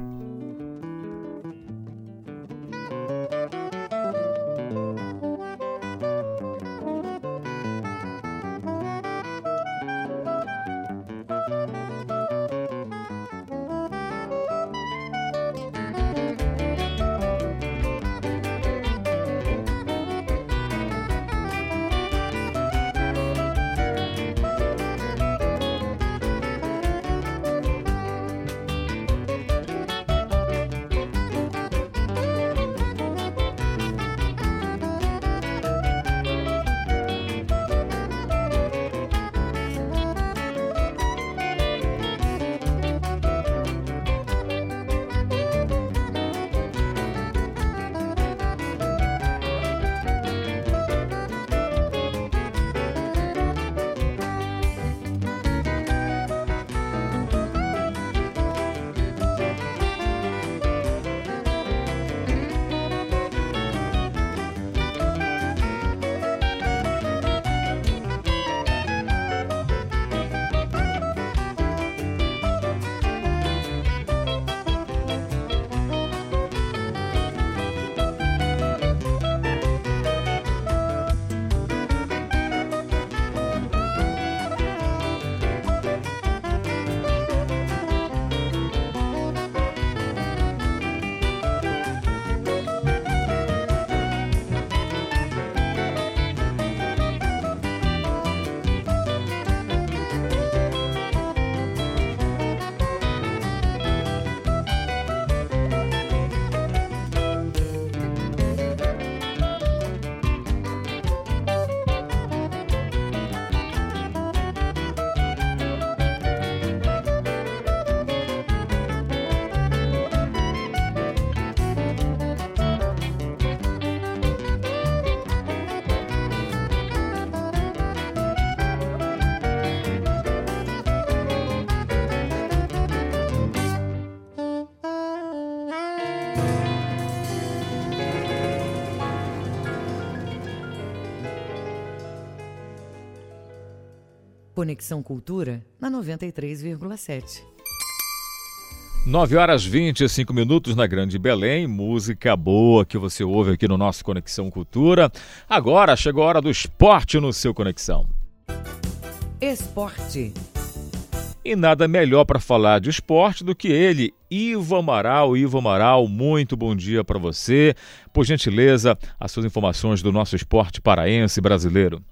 'Conexão Cultura na 93,7. 9 horas 25 minutos na Grande Belém, música boa que você ouve aqui no nosso Conexão Cultura. Agora chegou a hora do esporte no seu Conexão. Esporte. E nada melhor para falar de esporte do que ele, Ivo Amaral. Ivo Amaral, muito bom dia para você. Por gentileza, as suas informações do nosso esporte paraense brasileiro.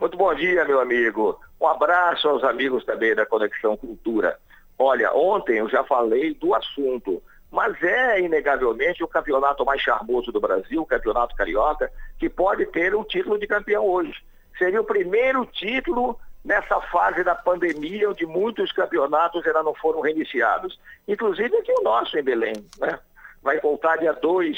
Muito bom dia, meu amigo. Um abraço aos amigos também da Conexão Cultura. Olha, ontem eu já falei do assunto. mas é inegavelmente o campeonato mais charmoso do Brasil, o campeonato carioca, que pode ter um título de campeão hoje. Seria o primeiro título nessa fase da pandemia, onde muitos campeonatos ainda não foram reiniciados. Inclusive aqui o nosso em Belém, né? Vai voltar dia 2,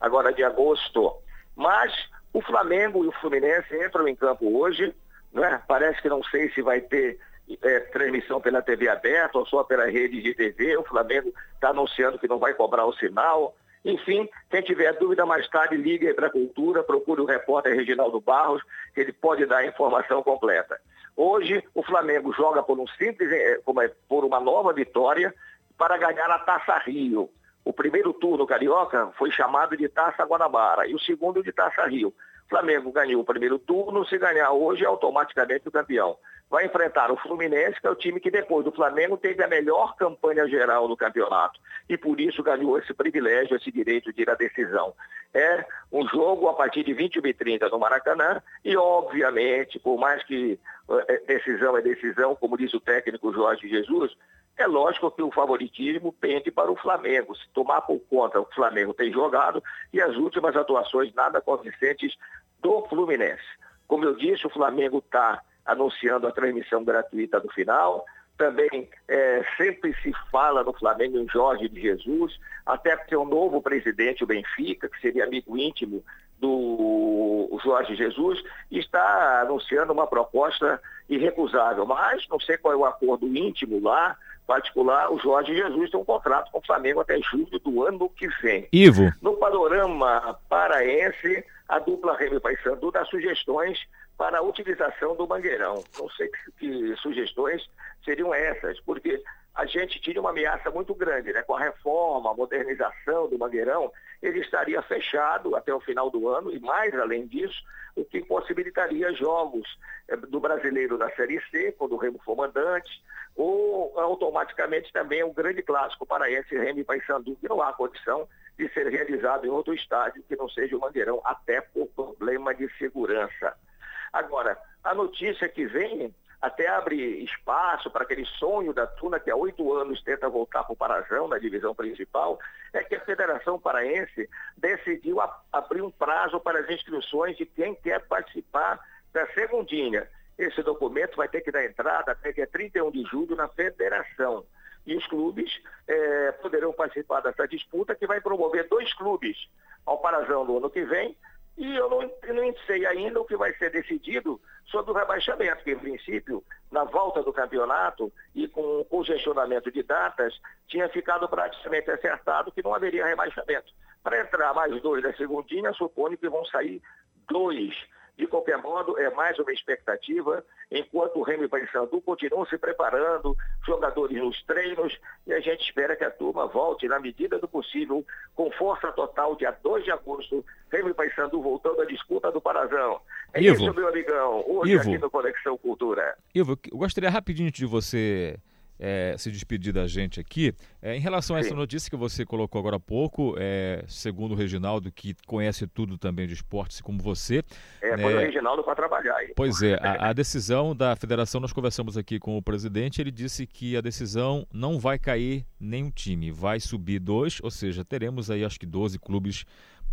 agora de agosto. Mas o Flamengo e o Fluminense entram em campo hoje, né? Parece que não sei se vai ter é, transmissão pela TV aberta ou só pela rede de TV. O Flamengo está anunciando que não vai cobrar o sinal. Enfim, quem tiver dúvida mais tarde, ligue para a Cultura, procure o repórter Reginaldo Barros, que ele pode dar a informação completa. Hoje, o Flamengo joga por um simples, como é, por uma nova vitória para ganhar a Taça Rio. O primeiro turno carioca foi chamado de Taça Guanabara e o segundo de Taça Rio. O Flamengo ganhou o primeiro turno, se ganhar hoje é automaticamente o campeão. Vai enfrentar o Fluminense, que é o time que depois do Flamengo teve a melhor campanha geral no campeonato e por isso ganhou esse privilégio, esse direito de ir à decisão. É um jogo a partir de 21 e 30 no Maracanã e, obviamente, por mais que eh, decisão é decisão, como diz o técnico Jorge Jesus, é lógico que o favoritismo pende para o Flamengo. Se tomar por conta o que o Flamengo tem jogado e as últimas atuações nada convincentes do Fluminense. Como eu disse, o Flamengo está anunciando a transmissão gratuita do final. Também é, sempre se fala no Flamengo em Jorge de Jesus, até porque o novo presidente, o Benfica, que seria amigo íntimo do Jorge Jesus, está anunciando uma proposta irrecusável. Mas não sei qual é o acordo íntimo lá, particular, o Jorge Jesus tem um contrato com o Flamengo até julho do ano que vem. Ivo. No panorama paraense, a dupla Remy Paysandu dá sugestões para a utilização do Mangueirão. Não sei que, que sugestões seriam essas, porque a gente tinha uma ameaça muito grande, né? Com a reforma, a modernização do Mangueirão, ele estaria fechado até o final do ano e mais além disso, o que possibilitaria jogos eh, do brasileiro da Série C, quando o Remo for mandante, ou automaticamente também o grande clássico paraense Remo e Paysandu, que não há condição de ser realizado em outro estádio que não seja o Mangueirão, até por problema de segurança. Agora, a notícia que vem até abre espaço para aquele sonho da Tuna, que há oito anos tenta voltar para o Parazão, na divisão principal, é que a Federação Paraense decidiu a, abrir um prazo para as inscrições de quem quer participar da segundinha. Esse documento vai ter que dar entrada até dia 31 de julho na federação. E os clubes eh, poderão participar dessa disputa, que vai promover dois clubes ao Parazão no ano que vem, e eu não, eu não sei ainda o que vai ser decidido sobre o rebaixamento, que em princípio, na volta do campeonato e com o congestionamento de datas, tinha ficado praticamente acertado que não haveria rebaixamento. Para entrar mais dois da segundinha, supõe que vão sair dois de qualquer modo, é mais uma expectativa, enquanto o Remy Paysandu continuam se preparando, jogadores nos treinos, e a gente espera que a turma volte, na medida do possível, com força total, dia 2 de agosto, Remy Paysandu voltando à disputa do Parazão. É Ivo. isso, meu amigão, hoje Ivo. aqui no Conexão Cultura. Ivo, eu gostaria rapidinho de você é, se despedir da gente aqui. É, em relação a essa Sim. notícia que você colocou agora há pouco, é, segundo o Reginaldo, que conhece tudo também de esportes como você. É, né, põe o Reginaldo para trabalhar aí. Pois é, a, a [LAUGHS] decisão da federação, nós conversamos aqui com o presidente, ele disse que a decisão não vai cair nenhum time, vai subir dois, ou seja, teremos aí acho que 12 clubes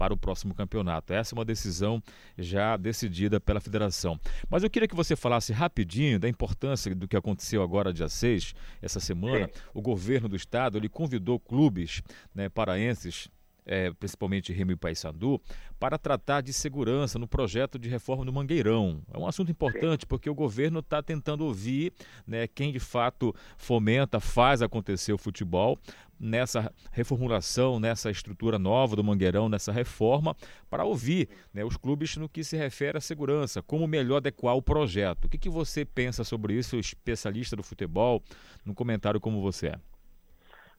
para o próximo campeonato. Essa é uma decisão já decidida pela federação. Mas eu queria que você falasse rapidinho da importância do que aconteceu agora, dia 6, essa semana. O governo do estado ele convidou clubes né, paraenses é, principalmente Remo e Paysandu, para tratar de segurança no projeto de reforma do Mangueirão. É um assunto importante porque o governo está tentando ouvir né, quem de fato fomenta, faz acontecer o futebol nessa reformulação, nessa estrutura nova do Mangueirão, nessa reforma, para ouvir né, os clubes no que se refere à segurança, como melhor adequar o projeto. O que, que você pensa sobre isso, especialista do futebol, num comentário como você é?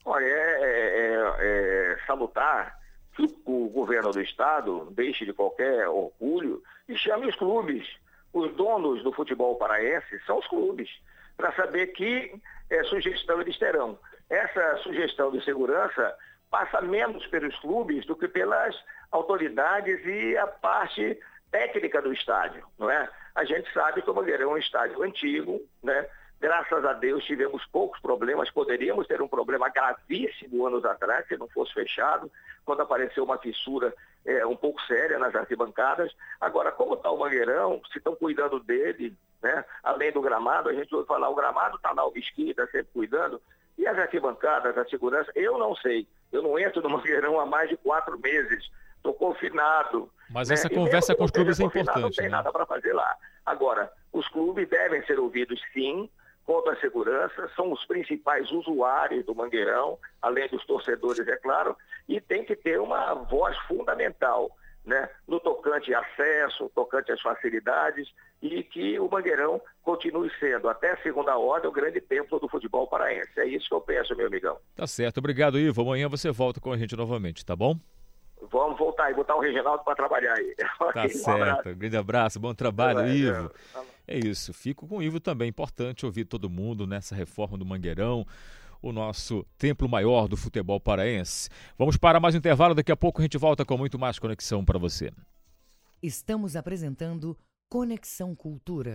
Olha, é, é- salutar que o governo do Estado deixe de qualquer orgulho e chame os clubes. Os donos do futebol paraense são os clubes, para saber que é, sugestão eles terão. Essa sugestão de segurança passa menos pelos clubes do que pelas autoridades e a parte técnica do estádio, não é? A gente sabe que o Mangueirão é um estádio antigo, né? Graças a Deus tivemos poucos problemas, poderíamos ter um problema gravíssimo anos atrás, se não fosse fechado, quando apareceu uma fissura é, um pouco séria nas arquibancadas. Agora, como está o Mangueirão, se estão cuidando dele, né? além do gramado, a gente ouve falar, o gramado está lá, o Bisquinho está sempre cuidando, e as arquibancadas, a segurança, eu não sei, eu não entro no [LAUGHS] Mangueirão há mais de quatro meses, estou confinado. Mas né? essa conversa com os clubes é importante, Não tem né? nada para fazer lá. Agora, os clubes devem ser ouvidos sim, quanto à segurança, são os principais usuários do Mangueirão, além dos torcedores, é claro, e tem que ter uma voz fundamental, né, no tocante a acesso, tocante às facilidades, e que o Mangueirão continue sendo, até segunda ordem, o grande templo do futebol paraense. É isso que eu penso, meu amigão. Tá certo. Obrigado, Ivo. Amanhã você volta com a gente novamente, tá bom? Vamos voltar e botar o Reginaldo para trabalhar aí. [LAUGHS] Tá Um abraço. certo. Um grande abraço, bom trabalho, Vai, Ivo. É isso. Fico com o Ivo também. Importante ouvir todo mundo nessa reforma do Mangueirão, o nosso templo maior do futebol paraense. Vamos para mais um intervalo. Daqui a pouco a gente volta com muito mais conexão para você. Estamos apresentando Conexão Cultura.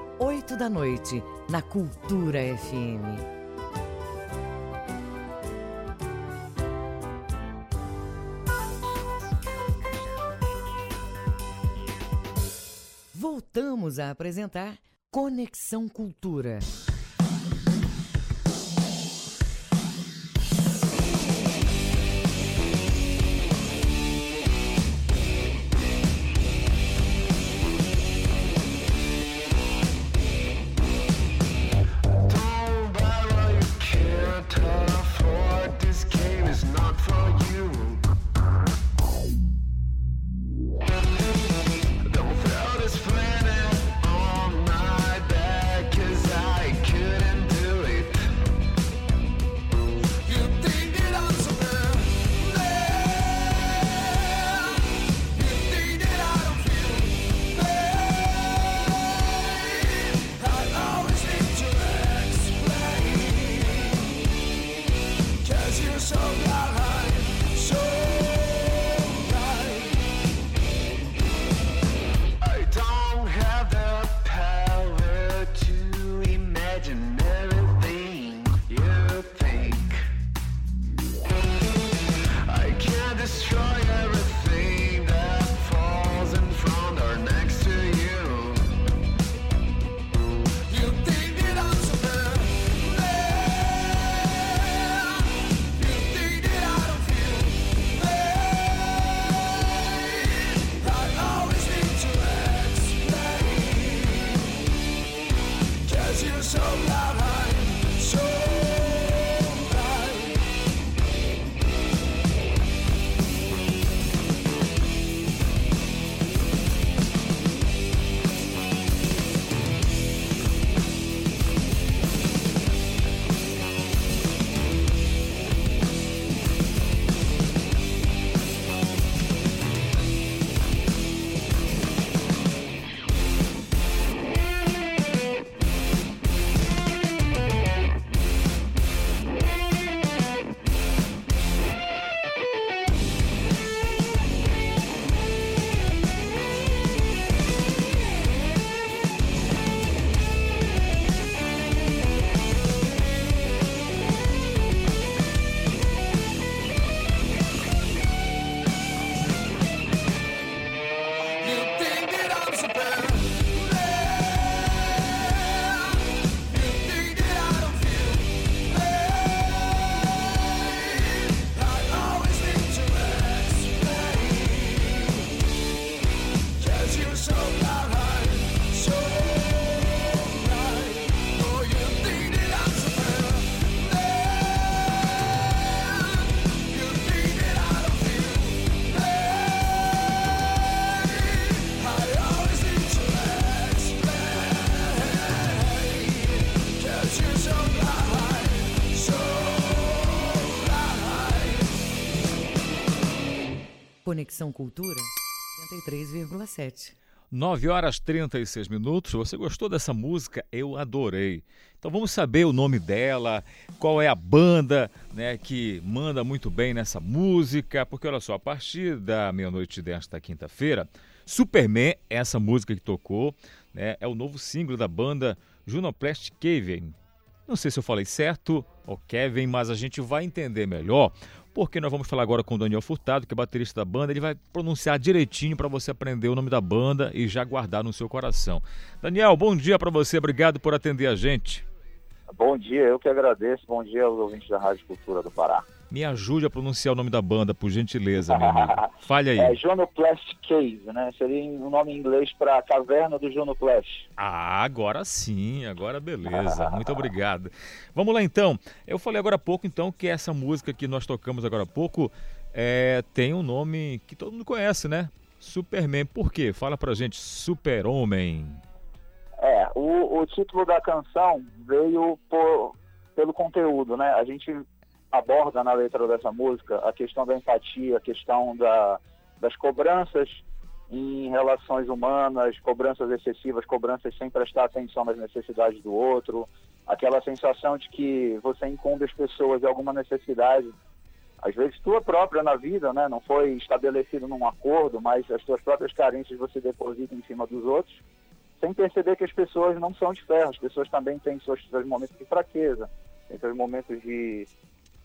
oito da noite, na Cultura FM. Voltamos a apresentar Conexão Cultura. Cause you're so blind, Conexão Cultura 93,7. 9 horas 36 minutos. Você gostou dessa música? Eu adorei. Então vamos saber o nome dela, qual é a banda né, que manda muito bem nessa música, porque olha só, a partir da meia-noite desta quinta-feira, Superman, essa música que tocou, né, é o novo single da banda Junoplast Kevin. Não sei se eu falei certo, ou Kevin, mas a gente vai entender melhor porque nós vamos falar agora com o Daniel Furtado, que é baterista da banda. Ele vai pronunciar direitinho para você aprender o nome da banda e já guardar no seu coração. Daniel, bom dia para você, obrigado por atender a gente. Bom dia, eu que agradeço. Bom dia aos ouvintes da Rádio Cultura do Pará. Me ajude a pronunciar o nome da banda, por gentileza, meu amigo. [LAUGHS] Fale aí. É Jonoplast Cave, né? Seria um nome em inglês para Caverna do Jonoplast. Ah, agora sim, agora beleza. Muito obrigado. Vamos lá então. Eu falei agora há pouco então que essa música que nós tocamos agora há pouco é, tem um nome que todo mundo conhece, né? Superman. Por quê? Fala pra gente, Super-Homem. É, o, o título da canção veio por, pelo conteúdo, né? A gente aborda na letra dessa música a questão da empatia, a questão da, das cobranças em relações humanas, cobranças excessivas, cobranças sem prestar atenção nas necessidades do outro, aquela sensação de que você incumbe as pessoas de alguma necessidade, às vezes tua própria na vida, né? Não foi estabelecido num acordo, mas as tuas próprias carências você deposita em cima dos outros sem perceber que as pessoas não são de ferro, as pessoas também têm seus, seus momentos de fraqueza, têm seus momentos de,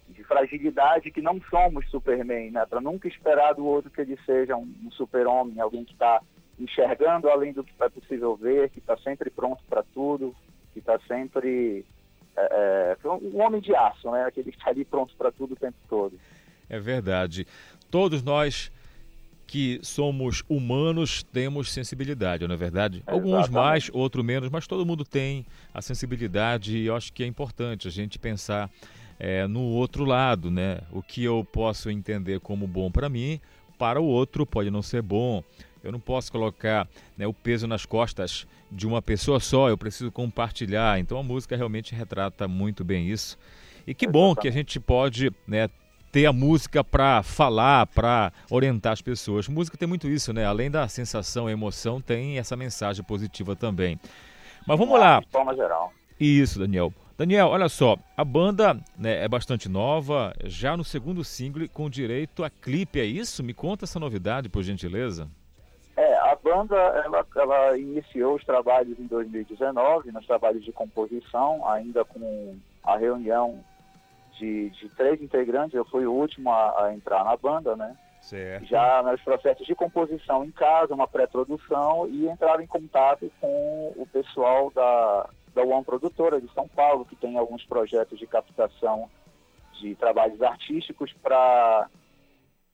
de fragilidade que não somos Superman, né? Para nunca esperar do outro que ele seja um, um super-homem, alguém que está enxergando além do que é possível ver, que está sempre pronto para tudo, que está sempre é, é, um homem de aço, né? Aquele que está ali pronto para tudo o tempo todo. É verdade. Todos nós que somos humanos temos sensibilidade, não é verdade? Alguns mais, outros menos, mas todo mundo tem a sensibilidade e eu acho que é importante a gente pensar é, no outro lado, né? O que eu posso entender como bom para mim, para o outro pode não ser bom. Eu não posso colocar né, o peso nas costas de uma pessoa só, eu preciso compartilhar. Então a música realmente retrata muito bem isso. E que bom que a gente pode né, ter a música para falar, para orientar as pessoas. Música tem muito isso, né? Além da sensação, a emoção, tem essa mensagem positiva também. Mas vamos lá. De forma geral. Isso, Daniel. Daniel, olha só, a banda né, é bastante nova, já no segundo single com direito a clipe, é isso? Me conta essa novidade, por gentileza. É, a banda ela, ela iniciou os trabalhos em 2019, nos trabalhos de composição, ainda com a reunião de, de três integrantes, eu fui o último a, a entrar na banda, né? Certo. Já nos processos de composição em casa, uma pré-produção e entrar em contato com o pessoal da, da One Produtora de São Paulo, que tem alguns projetos de captação de trabalhos artísticos para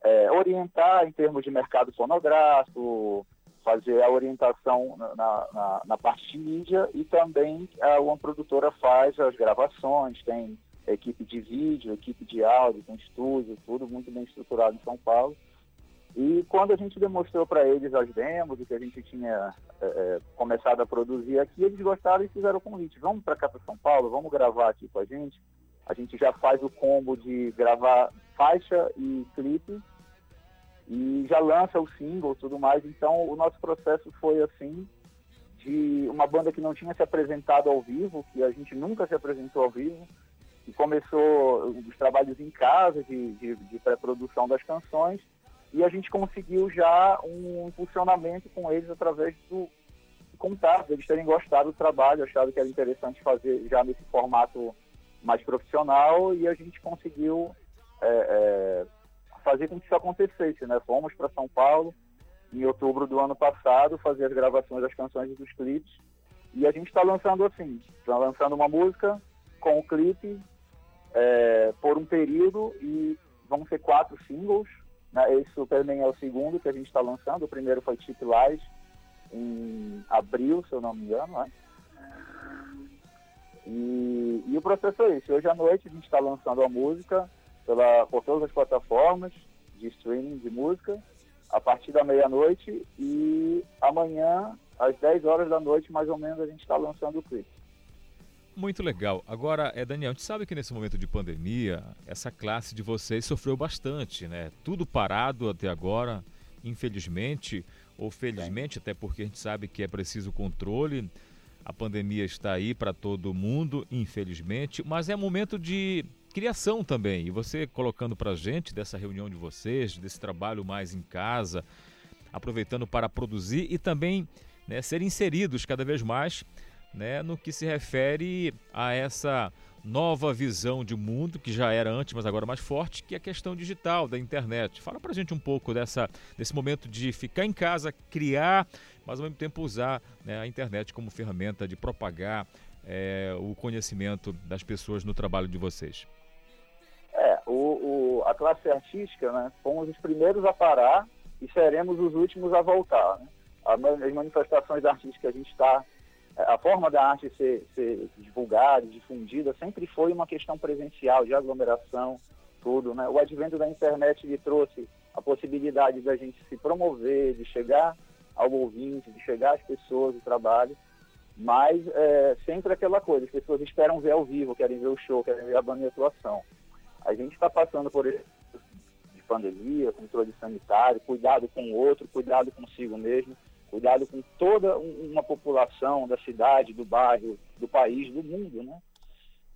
é, orientar em termos de mercado fonográfico, fazer a orientação na, na, na, parte de mídia e também a One Produtora faz as gravações, tem equipe de vídeo, equipe de áudio, com estúdio, tudo muito bem estruturado em São Paulo. E quando a gente demonstrou para eles as demos, o que a gente tinha é, é, começado a produzir aqui, eles gostaram e fizeram o convite. Vamos para cá para São Paulo, vamos gravar aqui com a gente. A gente já faz o combo de gravar faixa e clipe e já lança o single tudo mais. Então o nosso processo foi assim, de uma banda que não tinha se apresentado ao vivo, que a gente nunca se apresentou ao vivo, que começou os trabalhos em casa de, de, de pré-produção das canções e a gente conseguiu já um impulsionamento com eles através do contato, eles terem gostado do trabalho, achado que era interessante fazer já nesse formato mais profissional e a gente conseguiu é, é, fazer com que isso acontecesse, né? Fomos para São Paulo em outubro do ano passado fazer as gravações das canções e dos clipes e a gente está lançando assim, está lançando uma música com o clipe é, por um período e vão ser quatro singles. Né? Esse Superman é o segundo que a gente está lançando. O primeiro foi Chip Lies em abril, se eu não me engano. Né? E, e, o processo é esse. Hoje à noite a gente está lançando a música pela, por todas as plataformas de streaming de música a partir da meia-noite e amanhã às 10 horas da noite mais ou menos a gente está lançando o clipe. Muito legal. Agora, é, Daniel, a gente sabe que nesse momento de pandemia, essa classe de vocês sofreu bastante, né? Tudo parado até agora, infelizmente, ou felizmente, até porque a gente sabe que é preciso controle. A pandemia está aí para todo mundo, infelizmente, mas é momento de criação também. E você colocando para a gente dessa reunião de vocês, desse trabalho mais em casa, aproveitando para produzir e também né, ser inseridos cada vez mais né, no que se refere a essa nova visão de mundo que já era antes, mas agora mais forte, que é a questão digital da internet. Fala pra gente um pouco dessa, desse momento de ficar em casa, criar, mas ao mesmo tempo usar né, a internet como ferramenta de propagar é, o conhecimento das pessoas no trabalho de vocês. É, o, o, a classe artística, né, fomos os primeiros a parar e seremos os últimos a voltar. Né? As manifestações artísticas que a gente está a forma da arte ser, ser divulgada, difundida, sempre foi uma questão presencial, de aglomeração, tudo. Né? O advento da internet trouxe a possibilidade da gente se promover, de chegar ao ouvinte, de chegar às pessoas do trabalho, mas é, sempre aquela coisa, as pessoas esperam ver ao vivo, querem ver o show, querem ver a banda de atuação. A gente está passando por de pandemia, controle sanitário, cuidado com o outro, cuidado consigo mesmo, cuidado com toda uma população da cidade, do bairro, do país, do mundo, né?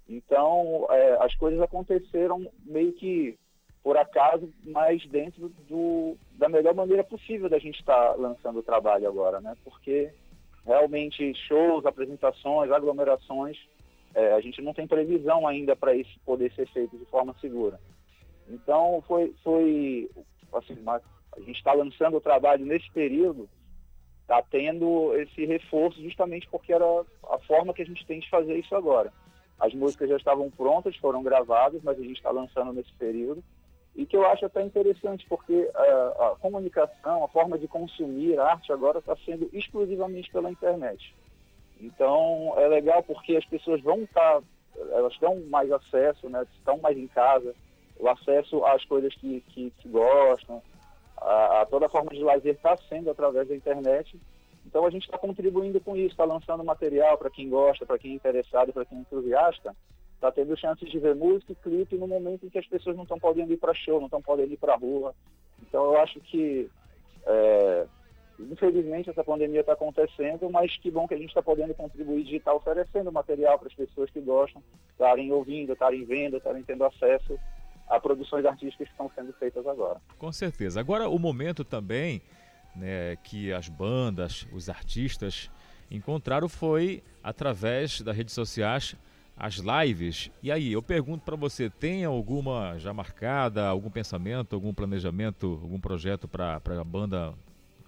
Então, é, as coisas aconteceram meio que por acaso, mas dentro do, da melhor maneira possível da gente estar tá lançando o trabalho agora, né? Porque realmente shows, apresentações, aglomerações, é, a gente não tem previsão ainda para isso poder ser feito de forma segura. Então, foi, foi assim, a gente está lançando o trabalho nesse período está tendo esse reforço justamente porque era a forma que a gente tem de fazer isso agora. As músicas já estavam prontas, foram gravadas, mas a gente está lançando nesse período. E que eu acho até interessante, porque a, eh, a comunicação, a forma de consumir arte agora está sendo exclusivamente pela internet. Então é legal porque as pessoas vão estar, tá, elas têm mais acesso, né, estão mais em casa, o acesso às coisas que, que, que gostam, a, a toda forma de lazer está sendo através da internet. Então a gente está contribuindo com isso, está lançando material para quem gosta, para quem é interessado, para quem é entusiasta, está tendo chances de ver música e clipe no momento em que as pessoas não estão podendo ir para show, não estão podendo ir para rua. Então eu acho que, é, infelizmente, essa pandemia está acontecendo, mas que bom que a gente está podendo contribuir digital, oferecendo material para as pessoas que gostam, estarem ouvindo, estarem vendo, estarem tendo acesso a produções artísticas que estão sendo feitas agora. Com certeza. Agora, o momento também né, que as bandas, os artistas encontraram foi através das redes sociais as lives. E aí, eu pergunto para você, tem alguma já marcada, algum pensamento, algum planejamento, algum projeto para a banda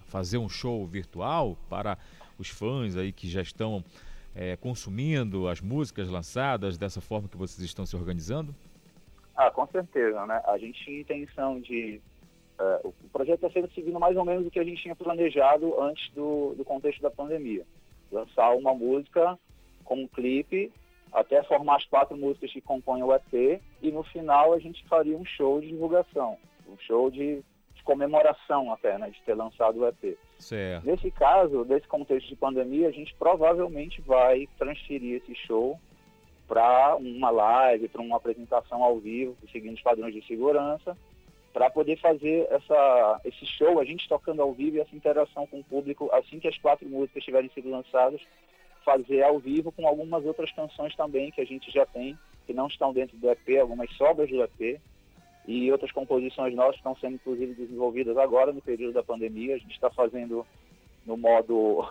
fazer um show virtual para os fãs aí que já estão é, consumindo as músicas lançadas dessa forma que vocês estão se organizando? Ah, com certeza, né? A gente tinha intenção de... Uh, o projeto está sendo seguindo mais ou menos o que a gente tinha planejado antes do, do contexto da pandemia. Lançar uma música com um clipe, até formar as quatro músicas que compõem o EP, e no final a gente faria um show de divulgação, um show de, de comemoração até, né, de ter lançado o EP. Certo. Nesse caso, nesse contexto de pandemia, a gente provavelmente vai transferir esse show para uma live, para uma apresentação ao vivo, seguindo os padrões de segurança, para poder fazer essa, esse show, a gente tocando ao vivo e essa interação com o público, assim que as quatro músicas tiverem sido lançadas, fazer ao vivo com algumas outras canções também que a gente já tem, que não estão dentro do EP, algumas sobras do EP, e outras composições nossas estão sendo inclusive desenvolvidas agora no período da pandemia. A gente está fazendo no modo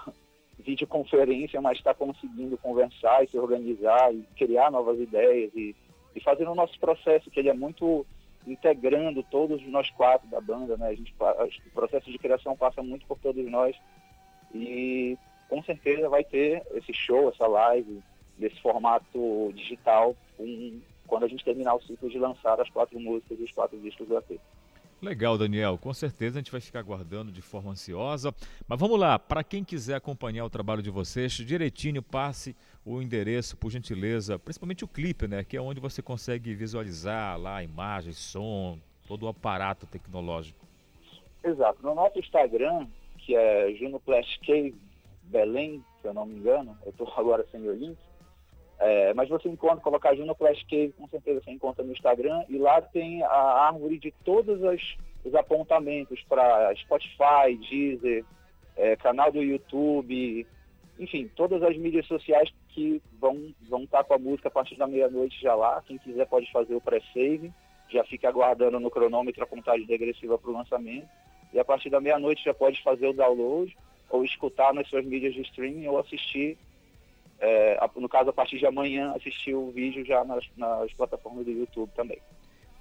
videoconferência, mas está conseguindo conversar e se organizar e criar novas ideias e, e fazer o nosso processo, que ele é muito integrando todos nós quatro da banda, né? A gente, o processo de criação passa muito por todos nós e com certeza vai ter esse show, essa live, desse formato digital, um, quando a gente terminar o ciclo de lançar as quatro músicas e os quatro discos do EP. Legal, Daniel. Com certeza a gente vai ficar aguardando de forma ansiosa. Mas vamos lá, para quem quiser acompanhar o trabalho de vocês, direitinho passe o endereço, por gentileza, principalmente o clipe, né? Que é onde você consegue visualizar lá imagens, som, todo o aparato tecnológico. Exato. No nosso Instagram, que é Juno Belém, se eu não me engano, eu estou [LAUGHS] agora sem o link, É, mas você encontra, colocar Juno Flash Cave, com certeza você encontra no Instagram, e lá tem a árvore de todos os apontamentos para Spotify, Deezer, é, canal do YouTube, enfim, todas as mídias sociais que vão vão estar com a música a partir da meia-noite já lá. Quem quiser pode fazer o pré-save, já fica aguardando no cronômetro a contagem regressiva para o lançamento. E a partir da meia-noite já pode fazer o download, ou escutar nas suas mídias de streaming, ou assistir é, no caso, a partir de amanhã, assistir o vídeo já nas, nas plataformas do YouTube também.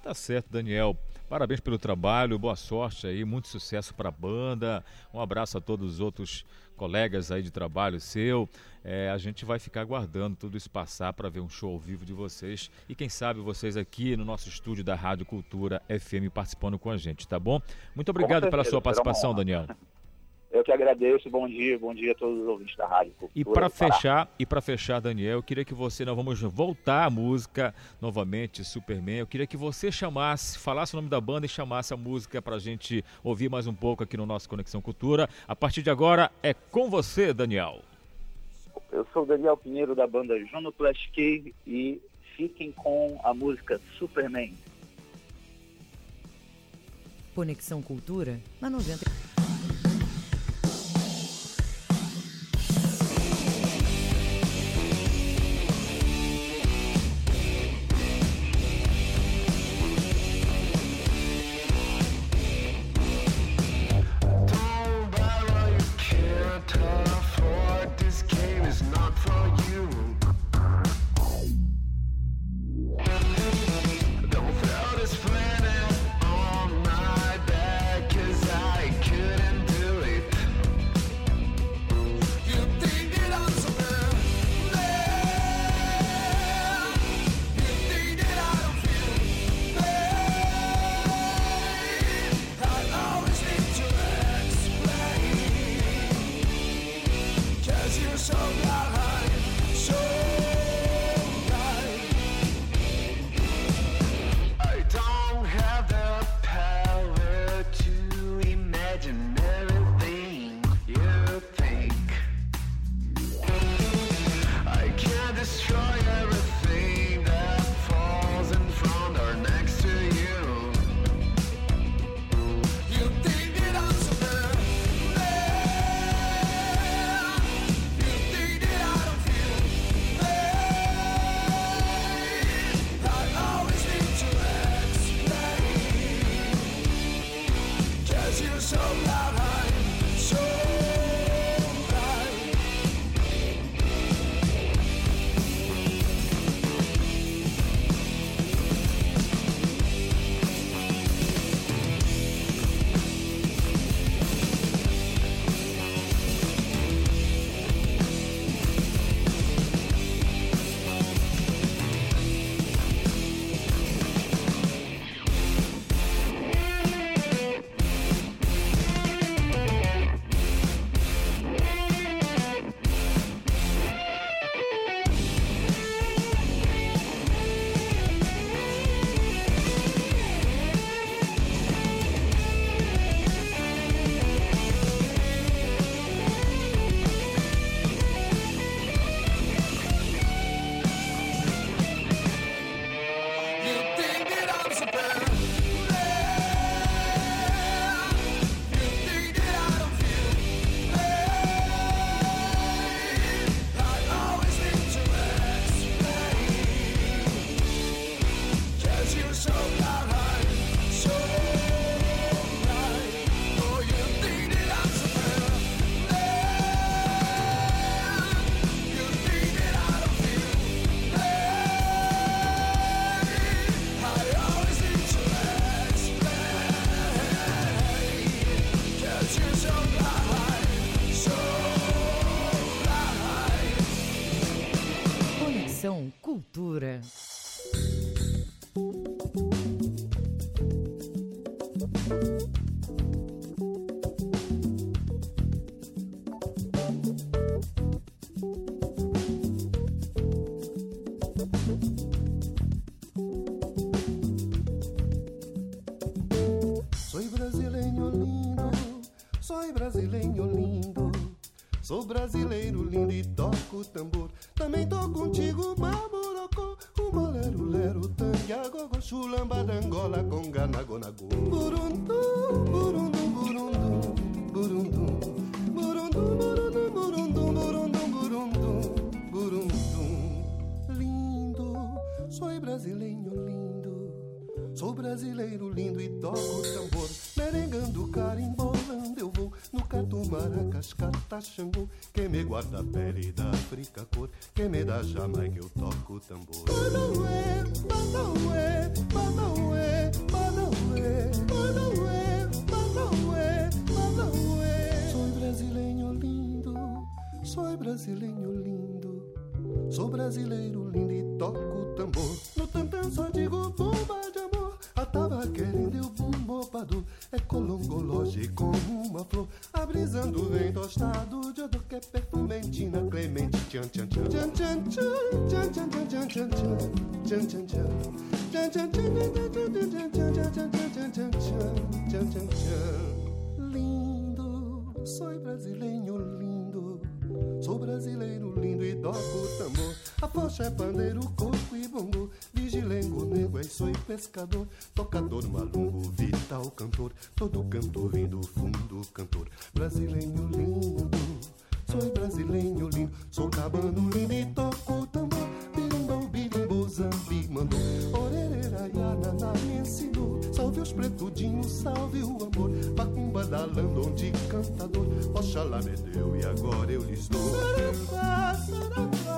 Tá certo, Daniel. Parabéns pelo trabalho, boa sorte aí, muito sucesso para a banda. Um abraço a todos os outros colegas aí de trabalho seu. É, a gente vai ficar aguardando tudo isso passar para ver um show ao vivo de vocês e quem sabe vocês aqui no nosso estúdio da Rádio Cultura FM participando com a gente, tá bom? Muito obrigado certeza, pela sua participação, Daniel. [LAUGHS] Eu que agradeço, bom dia, bom dia a todos os ouvintes da Rádio Cultura. E para fechar, e para fechar, Daniel, eu queria que você, nós vamos voltar à música novamente, Superman. Eu queria que você chamasse, falasse o nome da banda e chamasse a música para a gente ouvir mais um pouco aqui no nosso Conexão Cultura. A partir de agora é com você, Daniel. Eu sou o Daniel Pinheiro da banda Juno Flash Cave e fiquem com a música Superman. Conexão Cultura na 90. Sou brasileiro lindo e toco tambor. Também tô contigo the belly. Lindo, sou brasileiro lindo, sou brasileiro lindo e toco tambor. A poxa é pandeiro, coco e bongo, vigilengo, nego, e é sou pescador, tocador, malungo, vital, cantor, todo cantor vem do fundo, cantor. Deus pretudinho salve o amor. Macumba da landonde cantador. Oxalá me deu e agora eu lhes dou. Sarapá, sarapá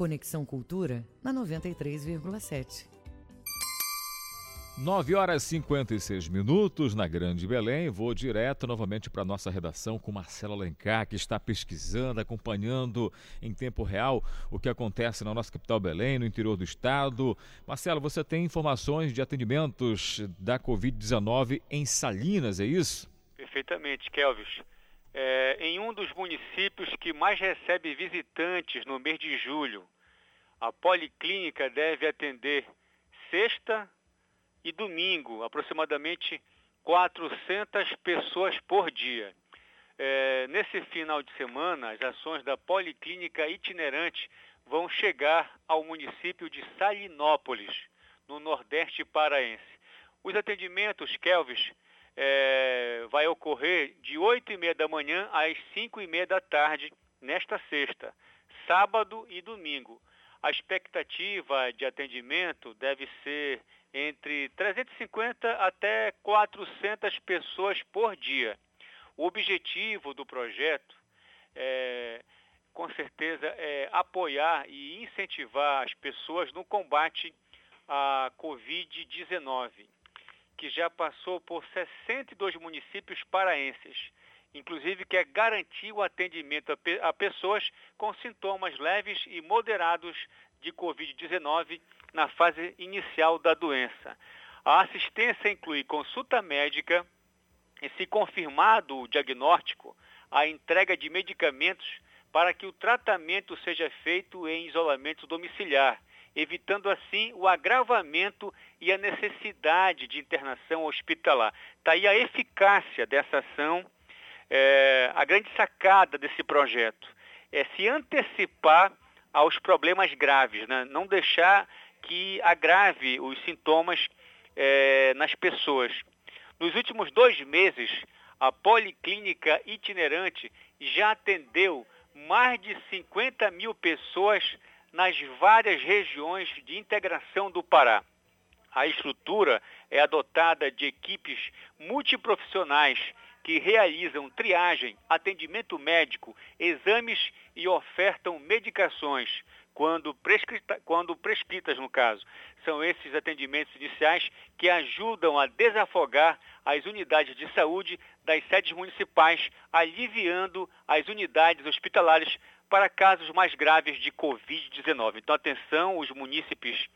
Conexão Cultura na 93,7. 9 horas e 56 minutos na Grande Belém. Vou direto novamente para a nossa redação com Marcelo Alencar, que está pesquisando, acompanhando em tempo real o que acontece na nossa capital Belém, no interior do estado. Marcelo, você tem informações de atendimentos da Covid-19 em Salinas, é isso? Perfeitamente, Kelvis. É, em um dos municípios que mais recebe visitantes no mês de julho, a Policlínica deve atender sexta e domingo, aproximadamente 400 pessoas por dia. É, nesse final de semana, as ações da Policlínica Itinerante vão chegar ao município de Salinópolis, no Nordeste Paraense. Os atendimentos, Kelvis, é, vai ocorrer de 8 e meia da manhã às 5 e meia da tarde, nesta sexta, sábado e domingo. A expectativa de atendimento deve ser entre 350 até 400 pessoas por dia. O objetivo do projeto é, com certeza, é apoiar e incentivar as pessoas no combate à Covid-19, que já passou por 62 municípios paraenses, inclusive quer garantir o atendimento a, pe a pessoas com sintomas leves e moderados de Covid-19 na fase inicial da doença. A assistência inclui consulta médica e, se confirmado o diagnóstico, a entrega de medicamentos para que o tratamento seja feito em isolamento domiciliar, evitando assim o agravamento e a necessidade de internação hospitalar. Está aí a eficácia dessa ação, é, a grande sacada desse projeto é se antecipar aos problemas graves, né? não deixar que agrave os sintomas é, nas pessoas. Nos últimos dois meses, a Policlínica Itinerante já atendeu mais de 50 mil pessoas nas várias regiões de integração do Pará. A estrutura é adotada de equipes multiprofissionais que realizam triagem, atendimento médico, exames e ofertam medicações, quando, prescrita, quando prescritas no caso. São esses atendimentos iniciais que ajudam a desafogar as unidades de saúde das sedes municipais, aliviando as unidades hospitalares para casos mais graves de Covid-19. Então, atenção, os munícipes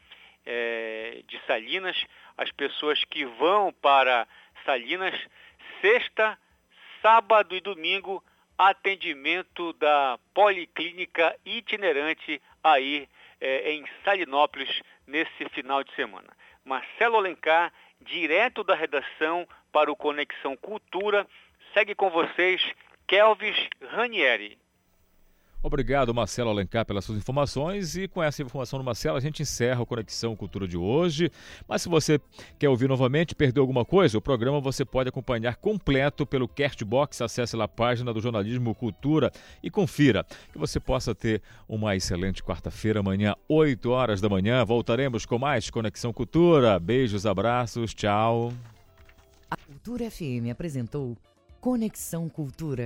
é, de Salinas, as pessoas que vão para Salinas, sexta, sábado e domingo, atendimento da Policlínica Itinerante aí é, em Salinópolis nesse final de semana. Marcelo Alencar, direto da redação para o Conexão Cultura, segue com vocês Kelvis Ranieri. Obrigado, Marcelo Alencar, pelas suas informações. E com essa informação do Marcelo, a gente encerra o Conexão Cultura de hoje. Mas se você quer ouvir novamente, perdeu alguma coisa, o programa você pode acompanhar completo pelo Castbox. Acesse lá a página do Jornalismo Cultura e confira. Que você possa ter uma excelente quarta-feira, amanhã, 8 horas da manhã. Voltaremos com mais Conexão Cultura. Beijos, abraços, tchau. A Cultura FM apresentou Conexão Cultura.